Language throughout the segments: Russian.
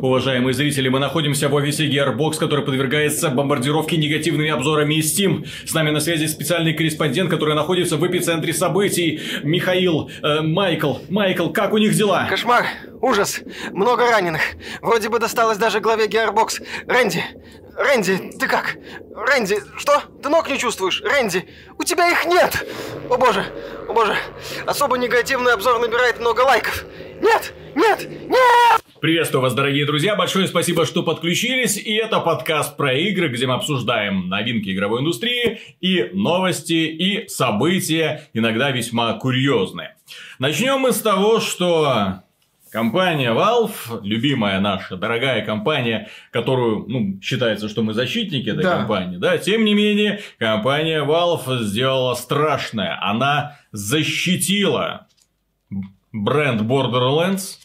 Уважаемые зрители, мы находимся в офисе Gearbox, который подвергается бомбардировке негативными обзорами из Steam. С нами на связи специальный корреспондент, который находится в эпицентре событий. Михаил, э, Майкл. Майкл, как у них дела? Кошмар, ужас, много раненых. Вроде бы досталось даже главе Gearbox. Рэнди, Рэнди, ты как? Рэнди, что? Ты ног не чувствуешь? Рэнди, у тебя их нет! О боже, о боже, особо негативный обзор набирает много лайков. Нет, нет, нет! Приветствую вас, дорогие друзья, большое спасибо, что подключились, и это подкаст про игры, где мы обсуждаем новинки игровой индустрии и новости, и события, иногда весьма курьезные. Начнем мы с того, что Компания Valve, любимая наша, дорогая компания, которую, ну, считается, что мы защитники этой да. компании, да, тем не менее, компания Valve сделала страшное. Она защитила бренд Borderlands,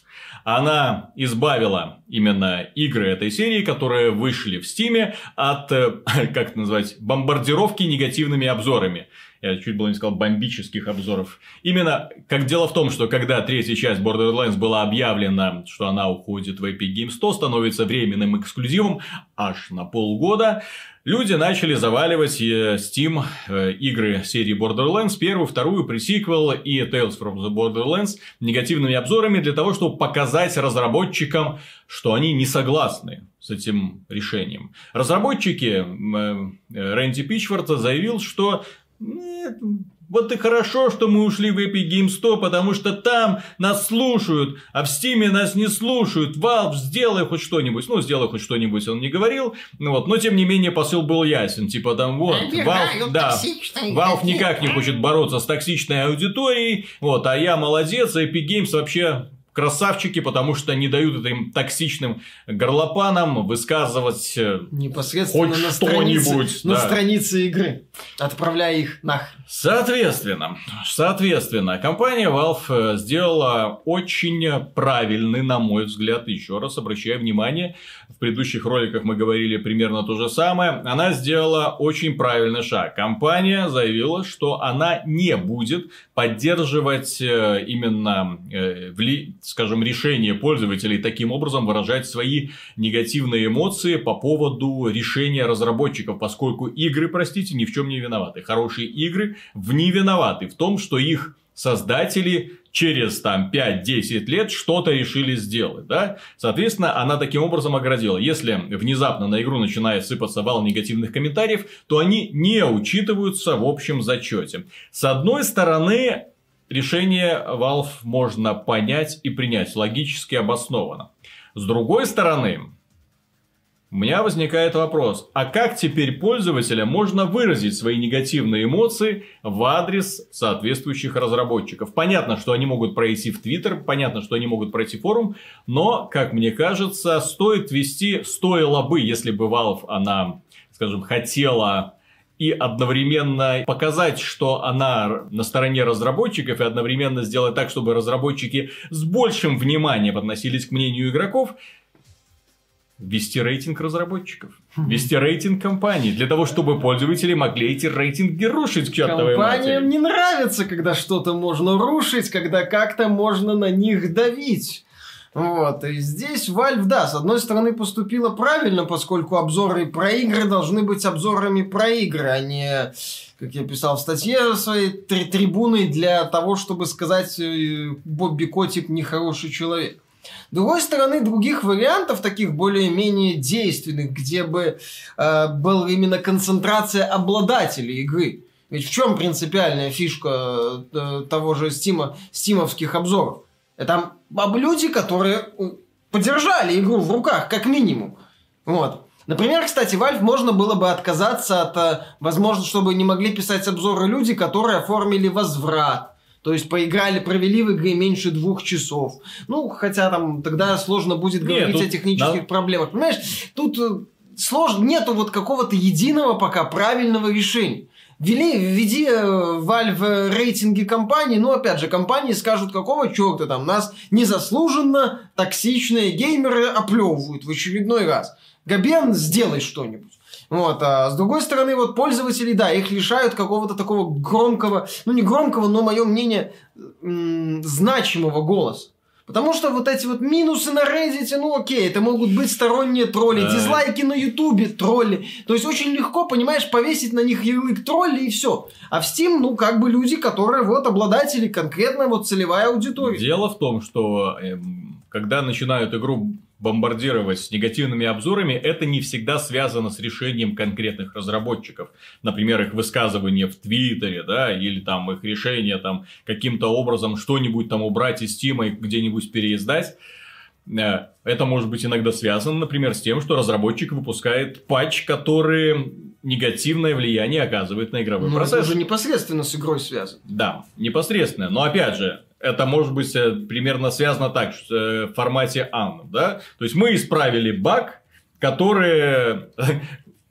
она избавила именно игры этой серии, которые вышли в Стиме от, э, как это назвать, бомбардировки негативными обзорами я чуть было не сказал, бомбических обзоров. Именно как дело в том, что когда третья часть Borderlands была объявлена, что она уходит в Epic Games 100, становится временным эксклюзивом аж на полгода, люди начали заваливать э, Steam э, игры серии Borderlands, первую, вторую, пресиквел и Tales from the Borderlands негативными обзорами для того, чтобы показать разработчикам, что они не согласны с этим решением. Разработчики э, Рэнди Пичфорта заявил, что нет, вот и хорошо, что мы ушли в Epic Games 100, потому что там нас слушают, а в Steam нас не слушают. Valve, сделай хоть что-нибудь. Ну, сделай хоть что-нибудь, он не говорил. Ну, вот. Но, тем не менее, посыл был ясен. Типа там, вот, Valve, да, Valve никак не хочет бороться с токсичной аудиторией. Вот, а я молодец, а Epic Games вообще красавчики, потому что не дают этим токсичным горлопанам высказывать э, непосредственно хоть на что-нибудь. На да. странице игры, отправляя их нах. Соответственно, соответственно, компания Valve э, сделала очень правильный, на мой взгляд, еще раз обращаю внимание, в предыдущих роликах мы говорили примерно то же самое, она сделала очень правильный шаг. Компания заявила, что она не будет поддерживать э, именно вли скажем, решение пользователей таким образом выражать свои негативные эмоции по поводу решения разработчиков, поскольку игры, простите, ни в чем не виноваты. Хорошие игры в не виноваты в том, что их создатели через там 5-10 лет что-то решили сделать, да? Соответственно, она таким образом оградила. Если внезапно на игру начинает сыпаться вал негативных комментариев, то они не учитываются в общем зачете. С одной стороны, решение Valve можно понять и принять, логически обоснованно. С другой стороны, у меня возникает вопрос, а как теперь пользователя можно выразить свои негативные эмоции в адрес соответствующих разработчиков? Понятно, что они могут пройти в Твиттер, понятно, что они могут пройти форум, но, как мне кажется, стоит вести, стоило бы, если бы Valve, она, скажем, хотела и одновременно показать, что она на стороне разработчиков, и одновременно сделать так, чтобы разработчики с большим вниманием относились к мнению игроков, ввести рейтинг разработчиков, ввести рейтинг компаний, для того, чтобы пользователи могли эти рейтинги рушить к чертовой Компаниям матери. не нравится, когда что-то можно рушить, когда как-то можно на них давить. Вот, и здесь Valve, да, с одной стороны поступила правильно, поскольку обзоры про игры должны быть обзорами про игры, а не, как я писал в статье своей, три трибуны для того, чтобы сказать э, Бобби Котик нехороший человек. С другой стороны, других вариантов, таких более-менее действенных, где бы э, была именно концентрация обладателей игры. Ведь в чем принципиальная фишка э, того же стима, стимовских обзоров? Там люди, которые э, подержали игру в руках, как минимум. Вот. Например, кстати, Valve можно было бы отказаться от, э, возможно, чтобы не могли писать обзоры люди, которые оформили возврат. То есть поиграли, провели в игре меньше двух часов. Ну, хотя там тогда сложно будет говорить Нет, тут, о технических да. проблемах. Понимаешь, тут э, сложно, нету вот какого-то единого пока правильного решения. Вели, введи э, Valve рейтинги компаний, ну, опять же, компании скажут, какого черта там нас незаслуженно токсичные геймеры оплевывают в очередной раз. Габен, сделай что-нибудь. Вот, а с другой стороны, вот пользователи, да, их лишают какого-то такого громкого, ну не громкого, но мое мнение, значимого голоса. Потому что вот эти вот минусы на Reddit, ну окей, это могут быть сторонние тролли, Да. дизлайки на Ютубе, тролли. То есть очень легко, понимаешь, повесить на них ярлык тролли и все. А в Steam, ну как бы люди, которые вот обладатели, конкретно вот целевая аудитория. Дело в том, что эм, когда начинают игру бомбардировать с негативными обзорами, это не всегда связано с решением конкретных разработчиков. Например, их высказывание в Твиттере, да, или там их решение там каким-то образом что-нибудь там убрать из Стима и где-нибудь переиздать. Э, Это может быть иногда связано, например, с тем, что разработчик выпускает патч, который негативное влияние оказывает на игровой это процесс. уже непосредственно с игрой связано. Да, непосредственно. Но опять же, это может быть э, примерно связано так, э, в формате AN, да? То есть мы исправили баг, который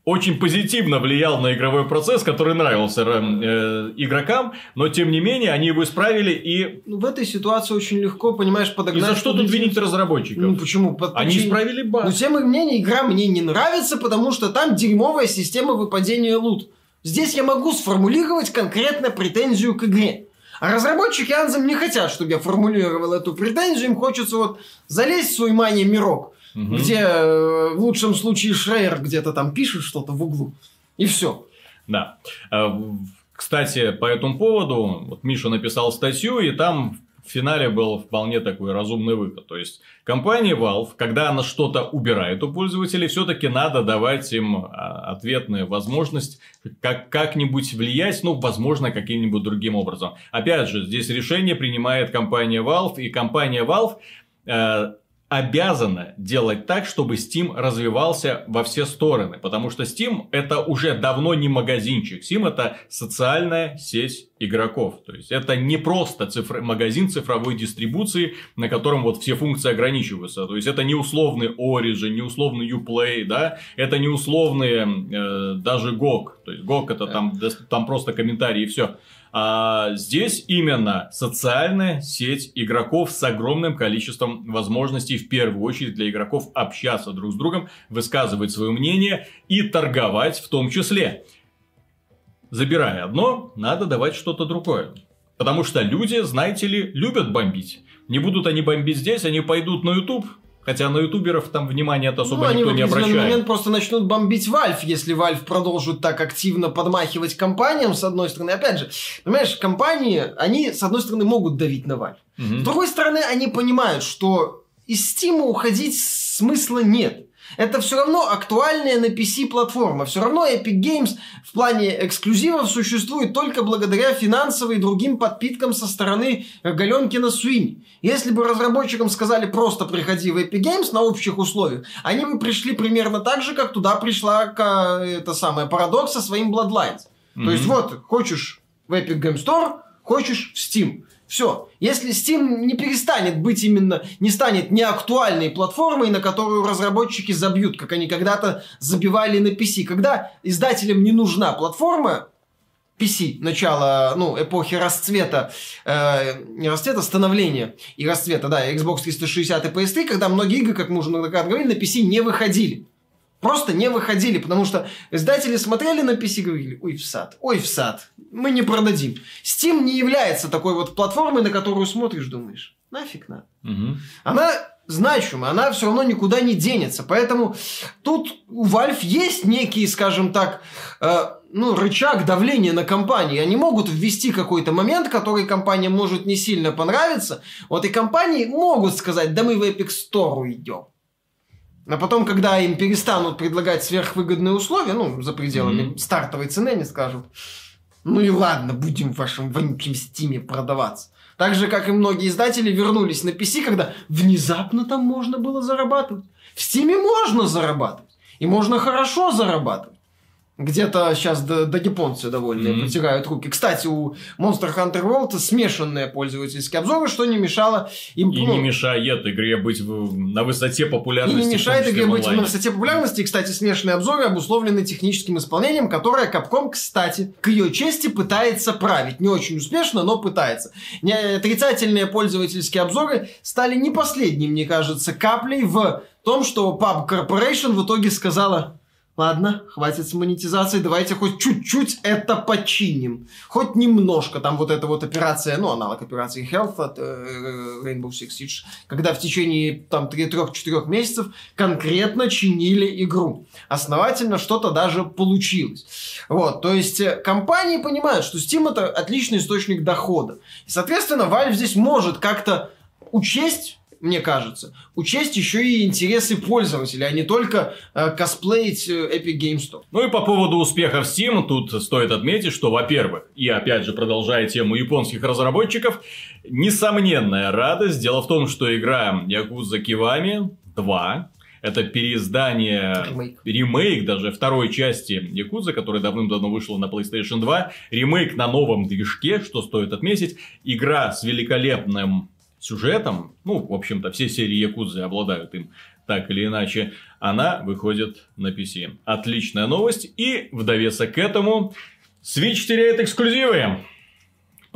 очень позитивно влиял на игровой процесс, который нравился э, игрокам, но тем не менее они его исправили и... Ну, в этой ситуации очень легко, понимаешь, И подогнать... за что тут винить разработчиков? Ну, почему? Под Они причине- исправили баг. Ну, тем не менее, игра мне не нравится, потому что там дерьмовая система выпадения лут. Здесь я могу сформулировать конкретно претензию к игре. А разработчики Anthem не хотят, чтобы я формулировал эту претензию. Им хочется вот залезть в свой мания мирок, Мгм. где э, в лучшем случае Шрейер где-то там пишет что-то в углу. И все. Да. Э, Кстати, по этому поводу, вот Миша написал статью, и там в финале был вполне такой разумный выход. То есть, компания Valve, когда она что-то убирает у пользователей, все-таки надо давать им а, ответную возможность как- как-нибудь влиять, ну, возможно, каким-нибудь другим образом. Опять же, здесь решение принимает компания Valve, и компания Valve э, обязана делать так, чтобы Steam развивался во все стороны. Потому что Steam это уже давно не магазинчик. Steam это социальная сеть игроков. То есть это не просто цифр- магазин цифровой дистрибуции, на котором вот все функции ограничиваются. То есть это не условный Origin, не условный Uplay, да, это не условные э, даже GOG. То есть GOG это там, там просто комментарии и все. А здесь именно социальная сеть игроков с огромным количеством возможностей, в первую очередь для игроков общаться друг с другом, высказывать свое мнение и торговать в том числе. Забирая одно, надо давать что-то другое. Потому что люди, знаете ли, любят бомбить. Не будут они бомбить здесь, они пойдут на YouTube. Хотя на ютуберов там внимания-то особо ну, они никто в не обращает. момент просто начнут бомбить Valve, если Valve продолжит так активно подмахивать компаниям, с одной стороны. Опять же, понимаешь, компании, они, с одной стороны, могут давить на Valve. Мгм. С другой стороны, они понимают, что из Steam уходить смысла нет. Это все равно актуальная на PC платформа. Все равно Epic Games в плане эксклюзивов существует только благодаря финансовым и другим подпиткам со стороны Галенкина Суини. Если бы разработчикам сказали просто приходи в Epic Games на общих условиях, они бы пришли примерно так же, как туда пришла ка- это самое парадокс со своим Bloodlines. То есть вот, хочешь в Epic Game Store, хочешь в Steam. Все. Если Steam не перестанет быть именно, не станет неактуальной платформой, на которую разработчики забьют, как они когда-то забивали на PC. Когда издателям не нужна платформа, PC, начало, ну, эпохи расцвета, э, не расцвета, становления и расцвета, да, Xbox 360 и PS3, когда многие игры, как мы уже многократно говорили, на PC не выходили. Просто не выходили, потому что издатели смотрели на PC и говорили, ой, в сад, ой, в сад, мы не продадим. Steam не является такой вот платформой, на которую смотришь, думаешь, нафиг надо. Мгм. Она значимая, она все равно никуда не денется. Поэтому тут у Valve есть некий, скажем так, э, ну, рычаг давления на компании. Они могут ввести какой-то момент, который компания может не сильно понравиться. Вот и компании могут сказать, да мы в Epic Store уйдем. А потом, когда им перестанут предлагать сверхвыгодные условия, ну, за пределами Мгм. стартовой цены, они скажут, ну и ладно, будем в вашем вонючем стиме продаваться. Так же, как и многие издатели вернулись на PC, когда внезапно там можно было зарабатывать. В Стиме можно зарабатывать. И можно хорошо зарабатывать. Где-то сейчас до, до японцы довольные Мгм. протирают руки. Кстати, у Monster Hunter World смешанные пользовательские обзоры, что не мешало им... И не мешает игре быть в- на высоте и популярности. не в том мешает игре быть на высоте популярности. И, кстати, смешанные обзоры обусловлены техническим исполнением, которое Capcom, кстати, к ее чести пытается править. Не очень успешно, но пытается. Не- Отрицательные пользовательские обзоры стали не последней, мне кажется, каплей в том, что Pub Corporation в итоге сказала ладно, хватит с монетизацией, давайте хоть чуть-чуть это починим. Хоть немножко. Там вот эта вот операция, ну, аналог операции Health от э, Rainbow Six Siege, когда в течение там 3-4 месяцев конкретно чинили игру. Основательно что-то даже получилось. Вот, то есть э, компании понимают, что Steam это отличный источник дохода. И, соответственно, Valve здесь может как-то учесть мне кажется, учесть еще и интересы пользователя, а не только э, косплеить э, Epic Games Store. Ну и по поводу успехов Steam, тут стоит отметить, что, во-первых, и опять же, продолжая тему японских разработчиков, несомненная радость. Дело в том, что игра Yakuza Kiwami 2 это переиздание, ремейк. ремейк даже второй части Якуза, которая давным-давно вышла на PlayStation 2. Ремейк на новом движке, что стоит отметить. Игра с великолепным сюжетом, ну, в общем-то, все серии Якудзы обладают им так или иначе, она выходит на PC. Отличная новость. И в довесок к этому Switch теряет эксклюзивы.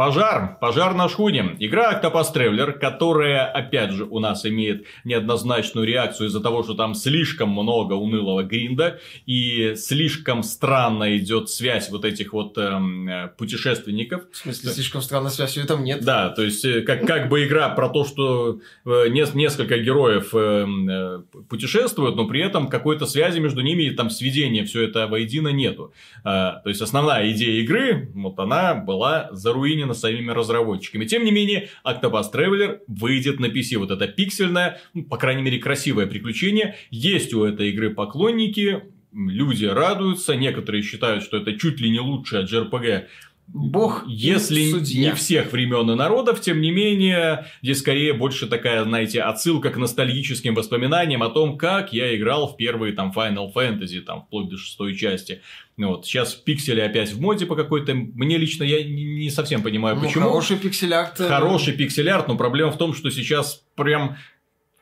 Пожар. Пожар на шхуне. Игра Octopus Traveler, которая, опять же, у нас имеет неоднозначную реакцию из-за того, что там слишком много унылого гринда и слишком странно идет связь вот этих вот эм, э, путешественников. В смысле, слишком странная связь, ее там нет. Да, то есть, э, как, как бы игра про то, что э, не, несколько героев э, э, путешествуют, но при этом какой-то связи между ними, там сведения, все это воедино нету. Э, то есть, основная идея игры, вот она была заруинена заруинена самими разработчиками. Тем не менее, Octopus Traveler выйдет на PC. Вот это пиксельное, ну, по крайней мере, красивое приключение. Есть у этой игры поклонники, люди радуются, некоторые считают, что это чуть ли не лучшая JRPG Бог Если судья. не всех времен и народов, тем не менее, здесь скорее больше такая, знаете, отсылка к ностальгическим воспоминаниям о том, как я играл в первые там Final Fantasy, там, вплоть до шестой части. Ну вот, сейчас пиксели опять в моде по какой-то... Мне лично я не совсем понимаю, ну, почему. Хороший пиксель-арт. Э, хороший пиксель-арт, но проблема в том, что сейчас прям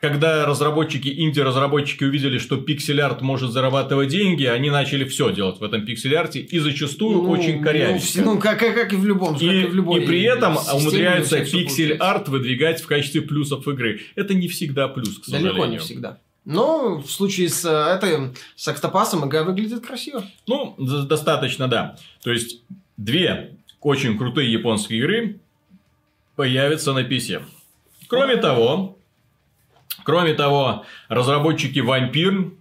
когда разработчики, инди-разработчики увидели, что пиксель-арт может зарабатывать деньги, они начали все делать в этом пиксель-арте и зачастую ну, очень корявенько. Ну, как, как, как и в любом. И, и, в любой и при этом умудряются пиксель-арт выдвигать в качестве плюсов игры. Это не всегда плюс, к сожалению. Далеко не всегда. Но в случае с э, этой, с Октопасом игра выглядит красиво. Ну, достаточно, да. То есть, две очень крутые японские игры появятся на PC. Кроме того, Кроме того, разработчики Vampire,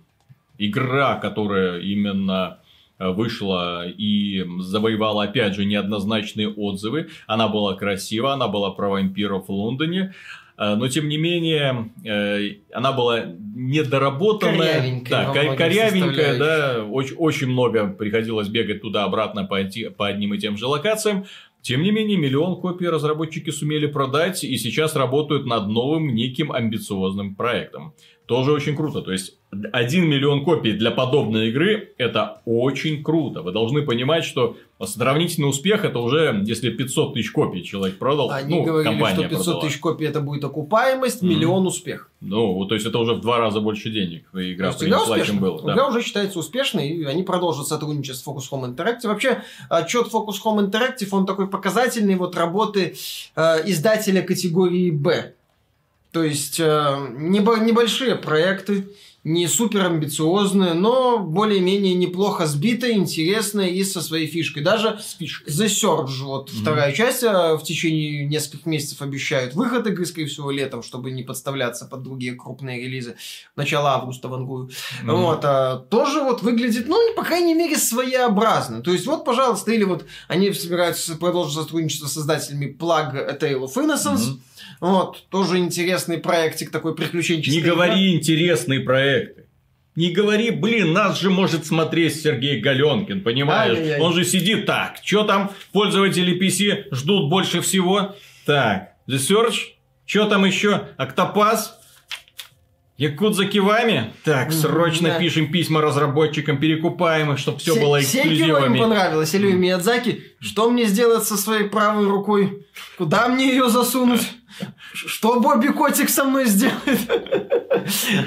игра, которая именно э, вышла и завоевала, опять же, неоднозначные отзывы. Она была красива, она была про вампиров в Лондоне. Э, но, тем не менее, э, она была недоработанная. Корявенькая. Да, корявенькая, да. Очень, очень много приходилось бегать туда-обратно по, по одним и тем же локациям. Тем не менее, миллион копий разработчики сумели продать и сейчас работают над новым неким амбициозным проектом. Тоже очень круто. То есть, 1 миллион копий для подобной игры – это очень круто. Вы должны понимать, что сравнительный успех – это уже, если 500 тысяч копий человек продал, Они ну, говорили, компания что 500 продала. тысяч копий – это будет окупаемость, миллион mm. успех. Ну, то есть, это уже в два раза больше денег игра принесла, чем было. Игра да. уже считается успешной, и они продолжат сотрудничать с Focus Home Interactive. Вообще, отчет Focus Home Interactive, он такой показательный вот работы э, издателя категории «Б». То есть, э, небольшие проекты, не супер амбициозные, но более-менее неплохо сбитые, интересные и со своей фишкой. Даже The Surge, вот mm-hmm. вторая часть, э, в течение нескольких месяцев обещают выход игры, скорее всего, летом, чтобы не подставляться под другие крупные релизы. Начало августа вангую. Mm-hmm. Вот, а, тоже вот выглядит, ну, по крайней мере, своеобразно. То есть, вот, пожалуйста, или вот они собираются продолжить сотрудничество с создателями Plug A Tale of Innocence, mm-hmm вот, тоже интересный проектик такой приключенческий. Не говори интересные проекты. Не говори, блин, нас же может смотреть Сергей Галенкин, понимаешь? Ай-яй-яй. Он же сидит так. Что там пользователи PC ждут больше всего? Так, The Search. Что там еще? Октопас. Якудза Кивами? Так, срочно да. пишем письма разработчикам, перекупаем их, чтобы все Се- было эксклюзивами. Мне понравилось. Илью Миядзаки, что мне сделать со своей правой рукой? Куда мне ее засунуть? Что Бобби Котик со мной сделает?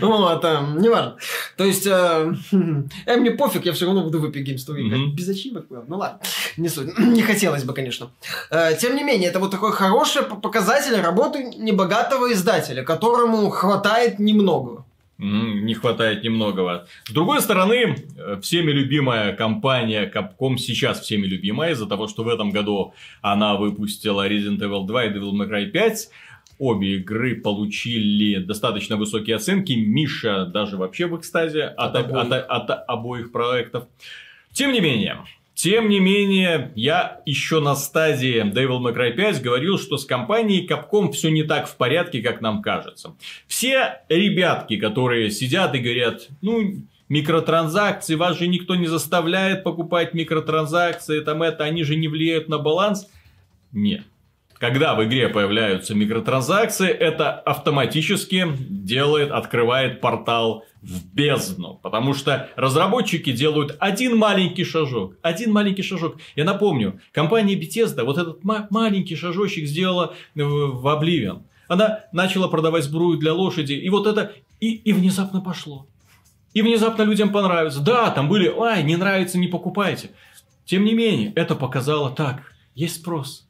Вот, а, неважно. То есть, э, э, мне пофиг, я все равно буду в Epic Games Store играть. Без ачивок, ну ладно, не суть. Не хотелось бы, конечно. Э, тем не менее, это вот такой хороший показатель работы небогатого издателя, которому хватает немного. Не хватает немногого. С другой стороны, э, всеми любимая компания Capcom сейчас всеми любимая из-за того, что в этом году она выпустила Resident Evil 2 и Devil May Cry 5. Обе игры получили достаточно высокие оценки. Миша даже вообще в экстазе от, от, обоих. от, от обоих проектов. Тем не менее, тем не менее, я еще на стадии Devil May Cry 5 говорил, что с компанией Capcom все не так в порядке, как нам кажется. Все ребятки, которые сидят и говорят, ну, микротранзакции, вас же никто не заставляет покупать микротранзакции, там это, они же не влияют на баланс. Нет. Когда в игре появляются микротранзакции, это автоматически делает, открывает портал в бездну. Потому что разработчики делают один маленький шажок. Один маленький шажок. Я напомню, компания Bethesda вот этот ма- маленький шажочек сделала в, Oblivion. Она начала продавать сбрую для лошади. И вот это... И, и внезапно пошло. И внезапно людям понравится. Да, там были, ай, не нравится, не покупайте. Тем не менее, это показало так. Есть спрос.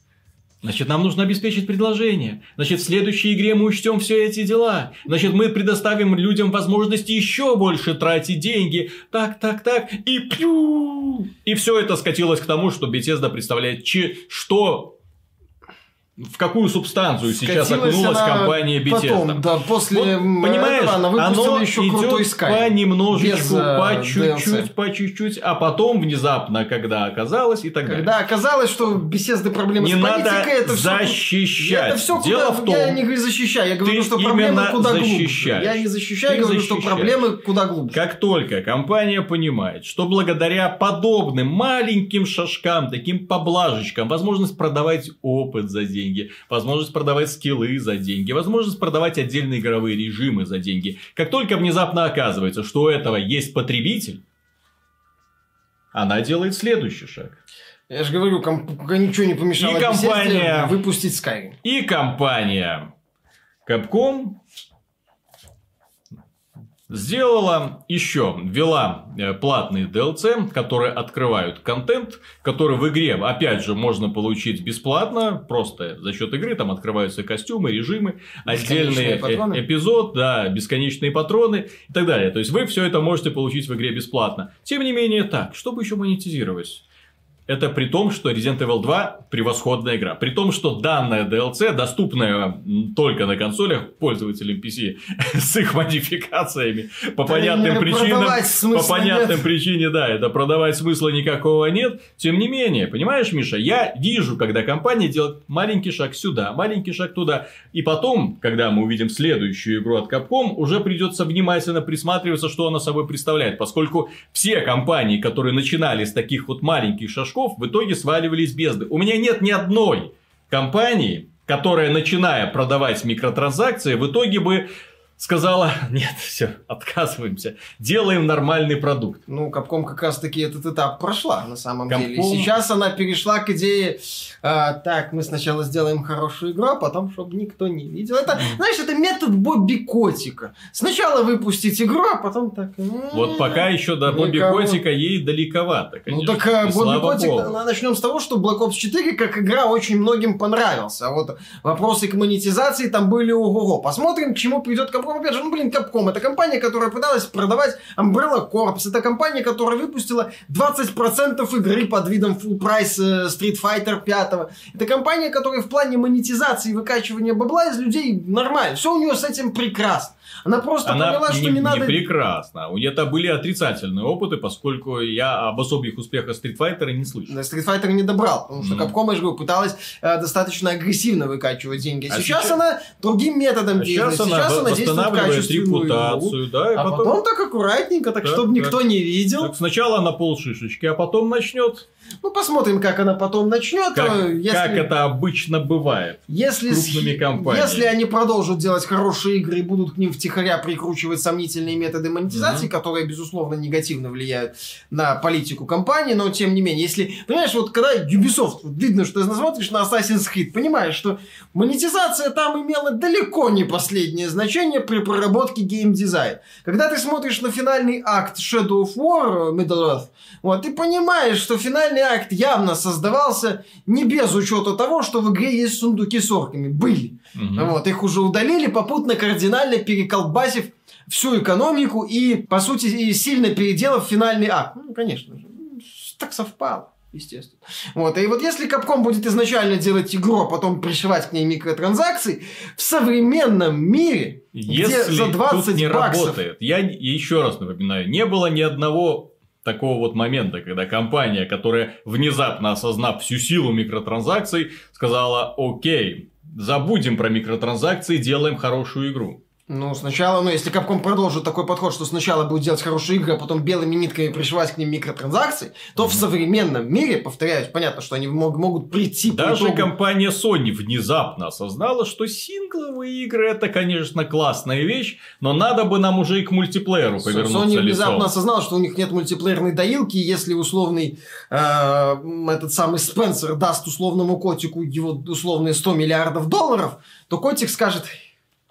Значит, нам нужно обеспечить предложение. Значит, в следующей игре мы учтем все эти дела. Значит, мы предоставим людям возможность еще больше тратить деньги. Так, так, так. И пью. И все это скатилось к тому, что Bethesda представляет, что в какую субстанцию сейчас окунулась компания Bethesda. Потом, да, после вот, понимаешь, она оно еще крутой Sky. понемножечку, без, uh, по чуть-чуть, по чуть-чуть, а потом внезапно, когда оказалось и так когда далее. Когда оказалось, что беседы проблемы не с политикой, надо это защищать. Это все Дело куда, в том, я не защищаю, я говорю, что проблемы куда глубже. Я не защищаю, я говорю, что проблемы куда глубже. Как только компания понимает, что благодаря подобным маленьким шажкам, таким поблажечкам, возможность продавать опыт за деньги, деньги, возможность продавать скиллы за деньги, возможность продавать отдельные игровые режимы за деньги. Как только внезапно оказывается, что у этого есть потребитель, она делает следующий шаг. Я же говорю, комп... ничего не помешало и компания... выпустить Skyrim. И компания Capcom сделала еще, ввела э, платные DLC, которые открывают контент, который в игре, опять же, можно получить бесплатно, просто за счет игры, там открываются костюмы, режимы, отдельный э, эпизод, да, бесконечные патроны и так далее. То есть, вы все это можете получить в игре бесплатно. Тем не менее, так, чтобы еще монетизировать? Это при том, что Resident Evil 2 превосходная игра. При том, что данная DLC, доступная только на консолях пользователям PC с их модификациями, по да понятным причинам, по понятным нет. причинам, да, это продавать смысла никакого нет. Тем не менее, понимаешь, Миша, я вижу, когда компания делает маленький шаг сюда, маленький шаг туда. И потом, когда мы увидим следующую игру от Capcom, уже придется внимательно присматриваться, что она собой представляет. Поскольку все компании, которые начинали с таких вот маленьких шажков, шажков в итоге сваливались бездны. У меня нет ни одной компании, которая, начиная продавать микротранзакции, в итоге бы сказала, нет, все, отказываемся, делаем нормальный продукт. Ну, Капком как раз-таки этот этап прошла, на самом Capcom... деле. Сейчас она перешла к идее, а, так, мы сначала сделаем хорошую игру, а потом, чтобы никто не видел. Это, mm. знаешь, это метод Бобби Котика. Сначала выпустить игру, а потом так... Вот пока еще до Бобби Котика ей далековато, конечно. Ну, так а, Бобби Котик, начнем с того, что Black Ops 4 как игра очень многим понравился. А вот вопросы к монетизации там были ого-го. Посмотрим, к чему придет Capcom Опять же, ну, блин, Capcom, это компания, которая пыталась продавать Umbrella Corps, это компания, которая выпустила 20% игры под видом full price э, Street Fighter 5. Это компания, которая в плане монетизации и выкачивания бабла из людей нормально. Все у нее с этим прекрасно. Она просто Она поняла, не, что не, не надо... прекрасно. У нее были отрицательные опыты, поскольку я об особых успехах Street Fighter не слышал. Да, Street Fighter не добрал, потому что mm. Capcom, я же говорю, пыталась э, достаточно агрессивно выкачивать деньги. А сейчас, сейчас она другим методом а действует. Сейчас, сейчас она, восстанавливает репутацию, да, и а потом... потом так аккуратненько, так, так чтобы так. никто не видел. Так сначала на пол шишечки, а потом начнет ну, посмотрим, как она потом начнет. Как, э, если, как это обычно бывает если, с крупными компаниями. Если они продолжат делать хорошие игры и будут к ним втихаря прикручивать сомнительные методы монетизации, mm-hmm. которые, безусловно, негативно влияют на политику компании, но тем не менее, если, понимаешь, вот когда Ubisoft, вот видно, что ты смотришь на Assassin's Creed, понимаешь, что монетизация там имела далеко не последнее значение при проработке геймдизайна. Когда ты смотришь на финальный акт Shadow of War Middle Earth, вот, ты понимаешь, что финальный акт явно создавался не без учета того, что в игре есть сундуки с орками. Были. Угу. Вот, их уже удалили, попутно кардинально переколбасив всю экономику и, по сути, сильно переделав финальный акт. Ну, конечно же, так совпало. Естественно. Вот. И вот если Capcom будет изначально делать игру, а потом пришивать к ней микротранзакции, в современном мире, Если где за 20 тут не баксов... работает, я еще раз напоминаю, не было ни одного такого вот момента, когда компания, которая внезапно осознав всю силу микротранзакций, сказала, окей, забудем про микротранзакции, делаем хорошую игру. Ну, сначала, ну, если Capcom продолжит такой подход, что сначала будет делать хорошие игры, а потом белыми нитками пришивать к ним микротранзакции, то mm-hmm. в современном мире, повторяюсь, понятно, что они мог, могут прийти... Даже итогу... компания Sony внезапно осознала, что сингловые игры это, конечно, классная вещь, но надо бы нам уже и к мультиплееру повернуться Sony лицом. внезапно осознала, что у них нет мультиплеерной доилки, и если условный э, этот самый Спенсер даст условному котику его условные 100 миллиардов долларов, то котик скажет,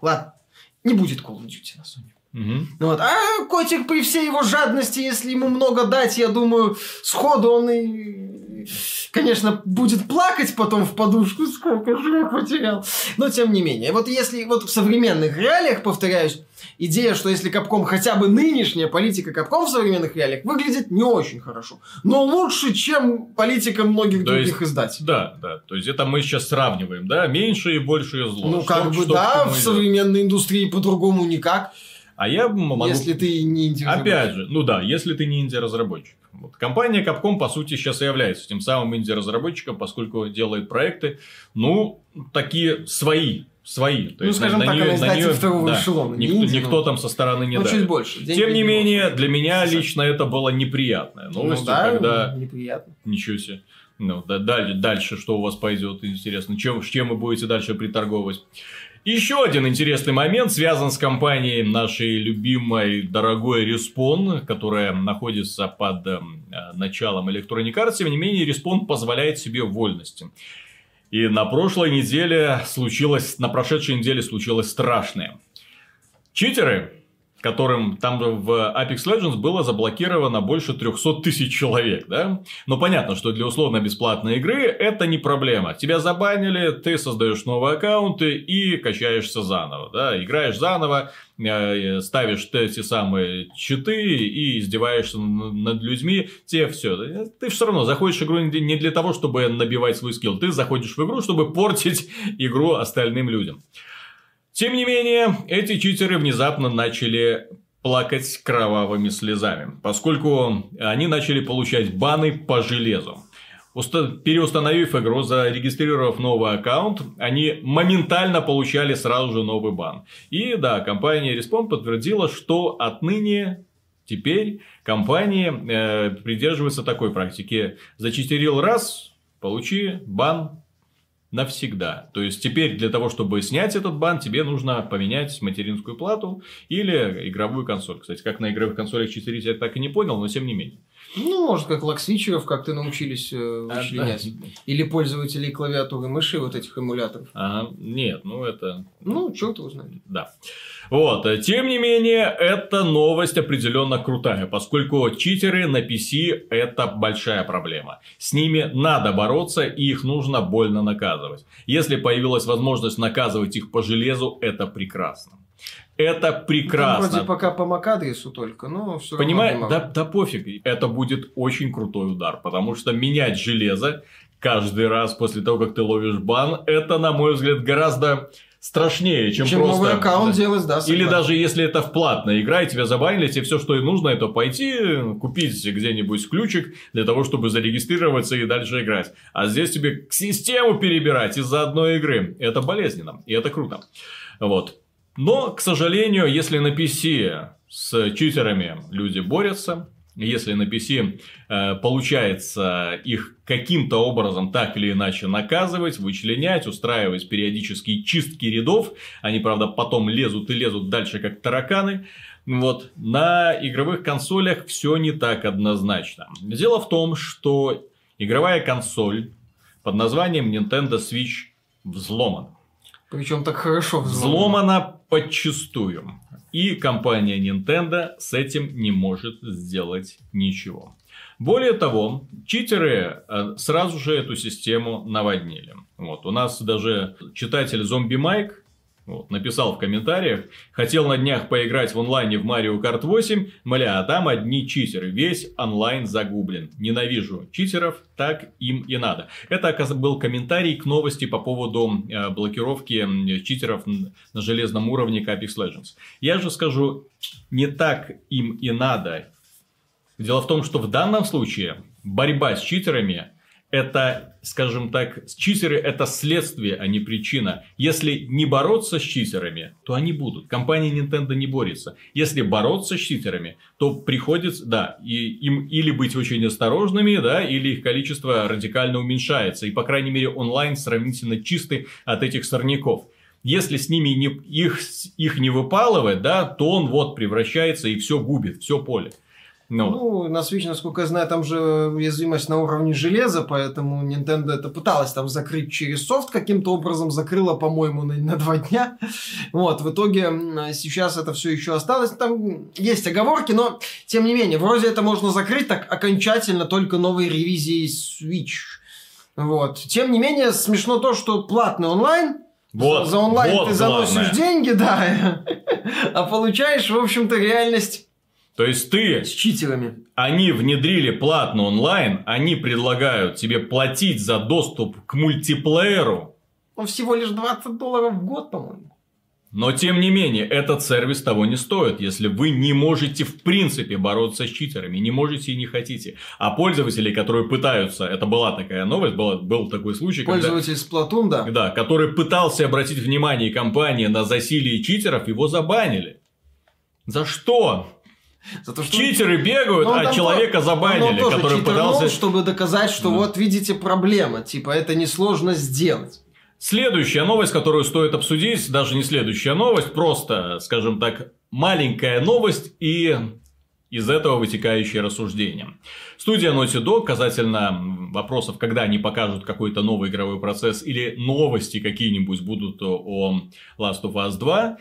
ладно, не будет Call of Duty на Sony. Угу. Вот. А котик при всей его жадности, если ему много дать, я думаю, сходу он и, конечно, будет плакать потом в подушку, сколько же я потерял. Но тем не менее, вот если вот в современных реалиях, повторяюсь, идея, что если Капком хотя бы нынешняя политика Капком в современных реалиях выглядит не очень хорошо, но лучше, чем политика многих То других есть, издателей. Да, да. То есть это мы сейчас сравниваем, да, меньше и большее зло. Ну, Что- как бы что да, в современной индустрии по-другому никак, А я могу... если ты не интересуешься. Опять же, ну да, если ты не инди-разработчик. Вот. Компания Capcom, по сути, сейчас и является тем самым инди-разработчиком, поскольку делает проекты, ну, такие свои. Свои. То Ну, есть скажем на, так, на неё- издатель неё- второго да, эшелона, не Никто, инди, никто но- там со стороны не Ну, давит. чуть больше. Деньги Тем не не менее, для меня лично это было неприятная новость, ну, да, когда неприятно. Ничего себе. Ну, да, далее, дальше, что у вас пойдет, интересно. Чем, с чем вы будете дальше приторговывать? Еще один интересный момент связан с компанией нашей любимой дорогой Respawn, которая находится под эм, э, началом Electronic Arts. Тем не менее, Respawn позволяет себе вольности. И на прошлой неделе случилось, на прошедшей неделе случилось страшное. Читеры, которым там в Apex Legends было заблокировано больше 300 тысяч человек, да? Но понятно, что для условно-бесплатной игры это не проблема. Тебя забанили, ты создаешь новые аккаунты и качаешься заново, да? Играешь заново, э, ставишь эти самые читы и издеваешься над людьми, те все. Ты все равно заходишь в игру не для того, чтобы набивать свой скилл, ты заходишь в игру, чтобы портить игру остальным людям. Тем не менее, эти читеры внезапно начали плакать кровавыми слезами, поскольку они начали получать баны по железу. Уста- Переустановив игру, зарегистрировав новый аккаунт, они моментально получали сразу же новый бан. И да, компания Respawn подтвердила, что отныне теперь компания э, придерживается такой практики. Зачитерил раз, получи бан навсегда. То есть теперь для того, чтобы снять этот бан, тебе нужно поменять материнскую плату или игровую консоль. Кстати, как на игровых консолях читерить, я так и не понял, но тем не менее. Ну, может, как лаксвичеров как-то научились э, вычленять. Или пользователей клавиатуры мыши вот этих эмуляторов. Ага, нет, ну это Ну, черт его знает. Да. Вот. э, Тем не менее, эта новость определенно крутая, поскольку читеры на PC это большая проблема. С ними надо бороться, и их нужно больно наказывать. Если появилась возможность наказывать их по железу, это прекрасно. Это прекрасно. вроде пока по MAC-адресу только, но все Понимаешь, равно. да, да пофиг, это будет очень крутой удар, потому что менять железо каждый раз после того, как ты ловишь бан, это, на мой взгляд, гораздо страшнее, чем, Чем просто... новый аккаунт Да. делать, да. Или согласен. даже если это в платной игра, и тебя забанили, тебе все, что и нужно, это пойти, купить где-нибудь ключик для того, чтобы зарегистрироваться и дальше играть. А здесь тебе систему перебирать из-за одной игры. Это болезненно, и это круто. Вот. Но, к сожалению, если на PC с читерами люди борются, если на PC э, получается их каким-то образом так или иначе наказывать, вычленять, устраивать периодические чистки рядов, они, правда, потом лезут и лезут дальше, как тараканы, вот, на игровых консолях все не так однозначно. Дело в том, что игровая консоль под названием Nintendo Switch взломана. Причем так хорошо взломано. Взломана подчистую. И компания Nintendo с этим не может сделать ничего. Более того, читеры э, сразу же эту систему наводнили. Вот, у нас даже читатель Зомби Майк Вот, написал в комментариях, хотел на днях поиграть в онлайне в Mario Kart 8, мля, а там одни читеры, весь онлайн загублен. Ненавижу читеров, так им и надо. Это был комментарий к новости по поводу э, блокировки читеров на железном уровне Apex Legends. Я же скажу, не так им и надо. Дело в том, что в данном случае борьба с читерами это, скажем так, читеры это следствие, а не причина. Если не бороться с читерами, то они будут. Компания Nintendo не борется. Если бороться с читерами, то приходится, да, и, им или быть очень осторожными, да, или их количество радикально уменьшается. И, по крайней мере, онлайн сравнительно чистый от этих сорняков. Если с ними не, их, их не выпалывать, да, то он вот превращается и все губит, все поле. Ну. ну, на Switch, насколько я знаю, там же уязвимость на уровне железа, поэтому Nintendo это пыталась там закрыть через софт, каким-то образом закрыла, по-моему, на, на два дня. Вот, в итоге сейчас это все еще осталось. Там есть оговорки, но тем не менее, вроде это можно закрыть так окончательно только новой ревизией Switch. Вот. Тем не менее, смешно то, что платный онлайн, вот, за онлайн вот ты заносишь главное. деньги, да, а получаешь, в общем-то, реальность то есть ты... С читерами. Они внедрили платно онлайн, они предлагают тебе платить за доступ к мультиплееру. Он всего лишь 20 долларов в год, по-моему. Но тем не менее, этот сервис того не стоит, если вы не можете в принципе бороться с читерами, не можете и не хотите. А пользователи, которые пытаются, это была такая новость, был, был такой случай, Пользователь когда, Splatoon, да. Да, который пытался обратить внимание компании на засилие читеров, его забанили. За что? За то, что Читеры бегают, ну, а человека по... забанили, он который пытался... чтобы доказать, что да. вот видите проблема, типа это несложно сделать. Следующая новость, которую стоит обсудить, даже не следующая новость, просто, скажем так, маленькая новость и из этого вытекающее рассуждение. Студия Naughty Dog касательно вопросов, когда они покажут какой-то новый игровой процесс или новости какие-нибудь будут о Last of Us 2,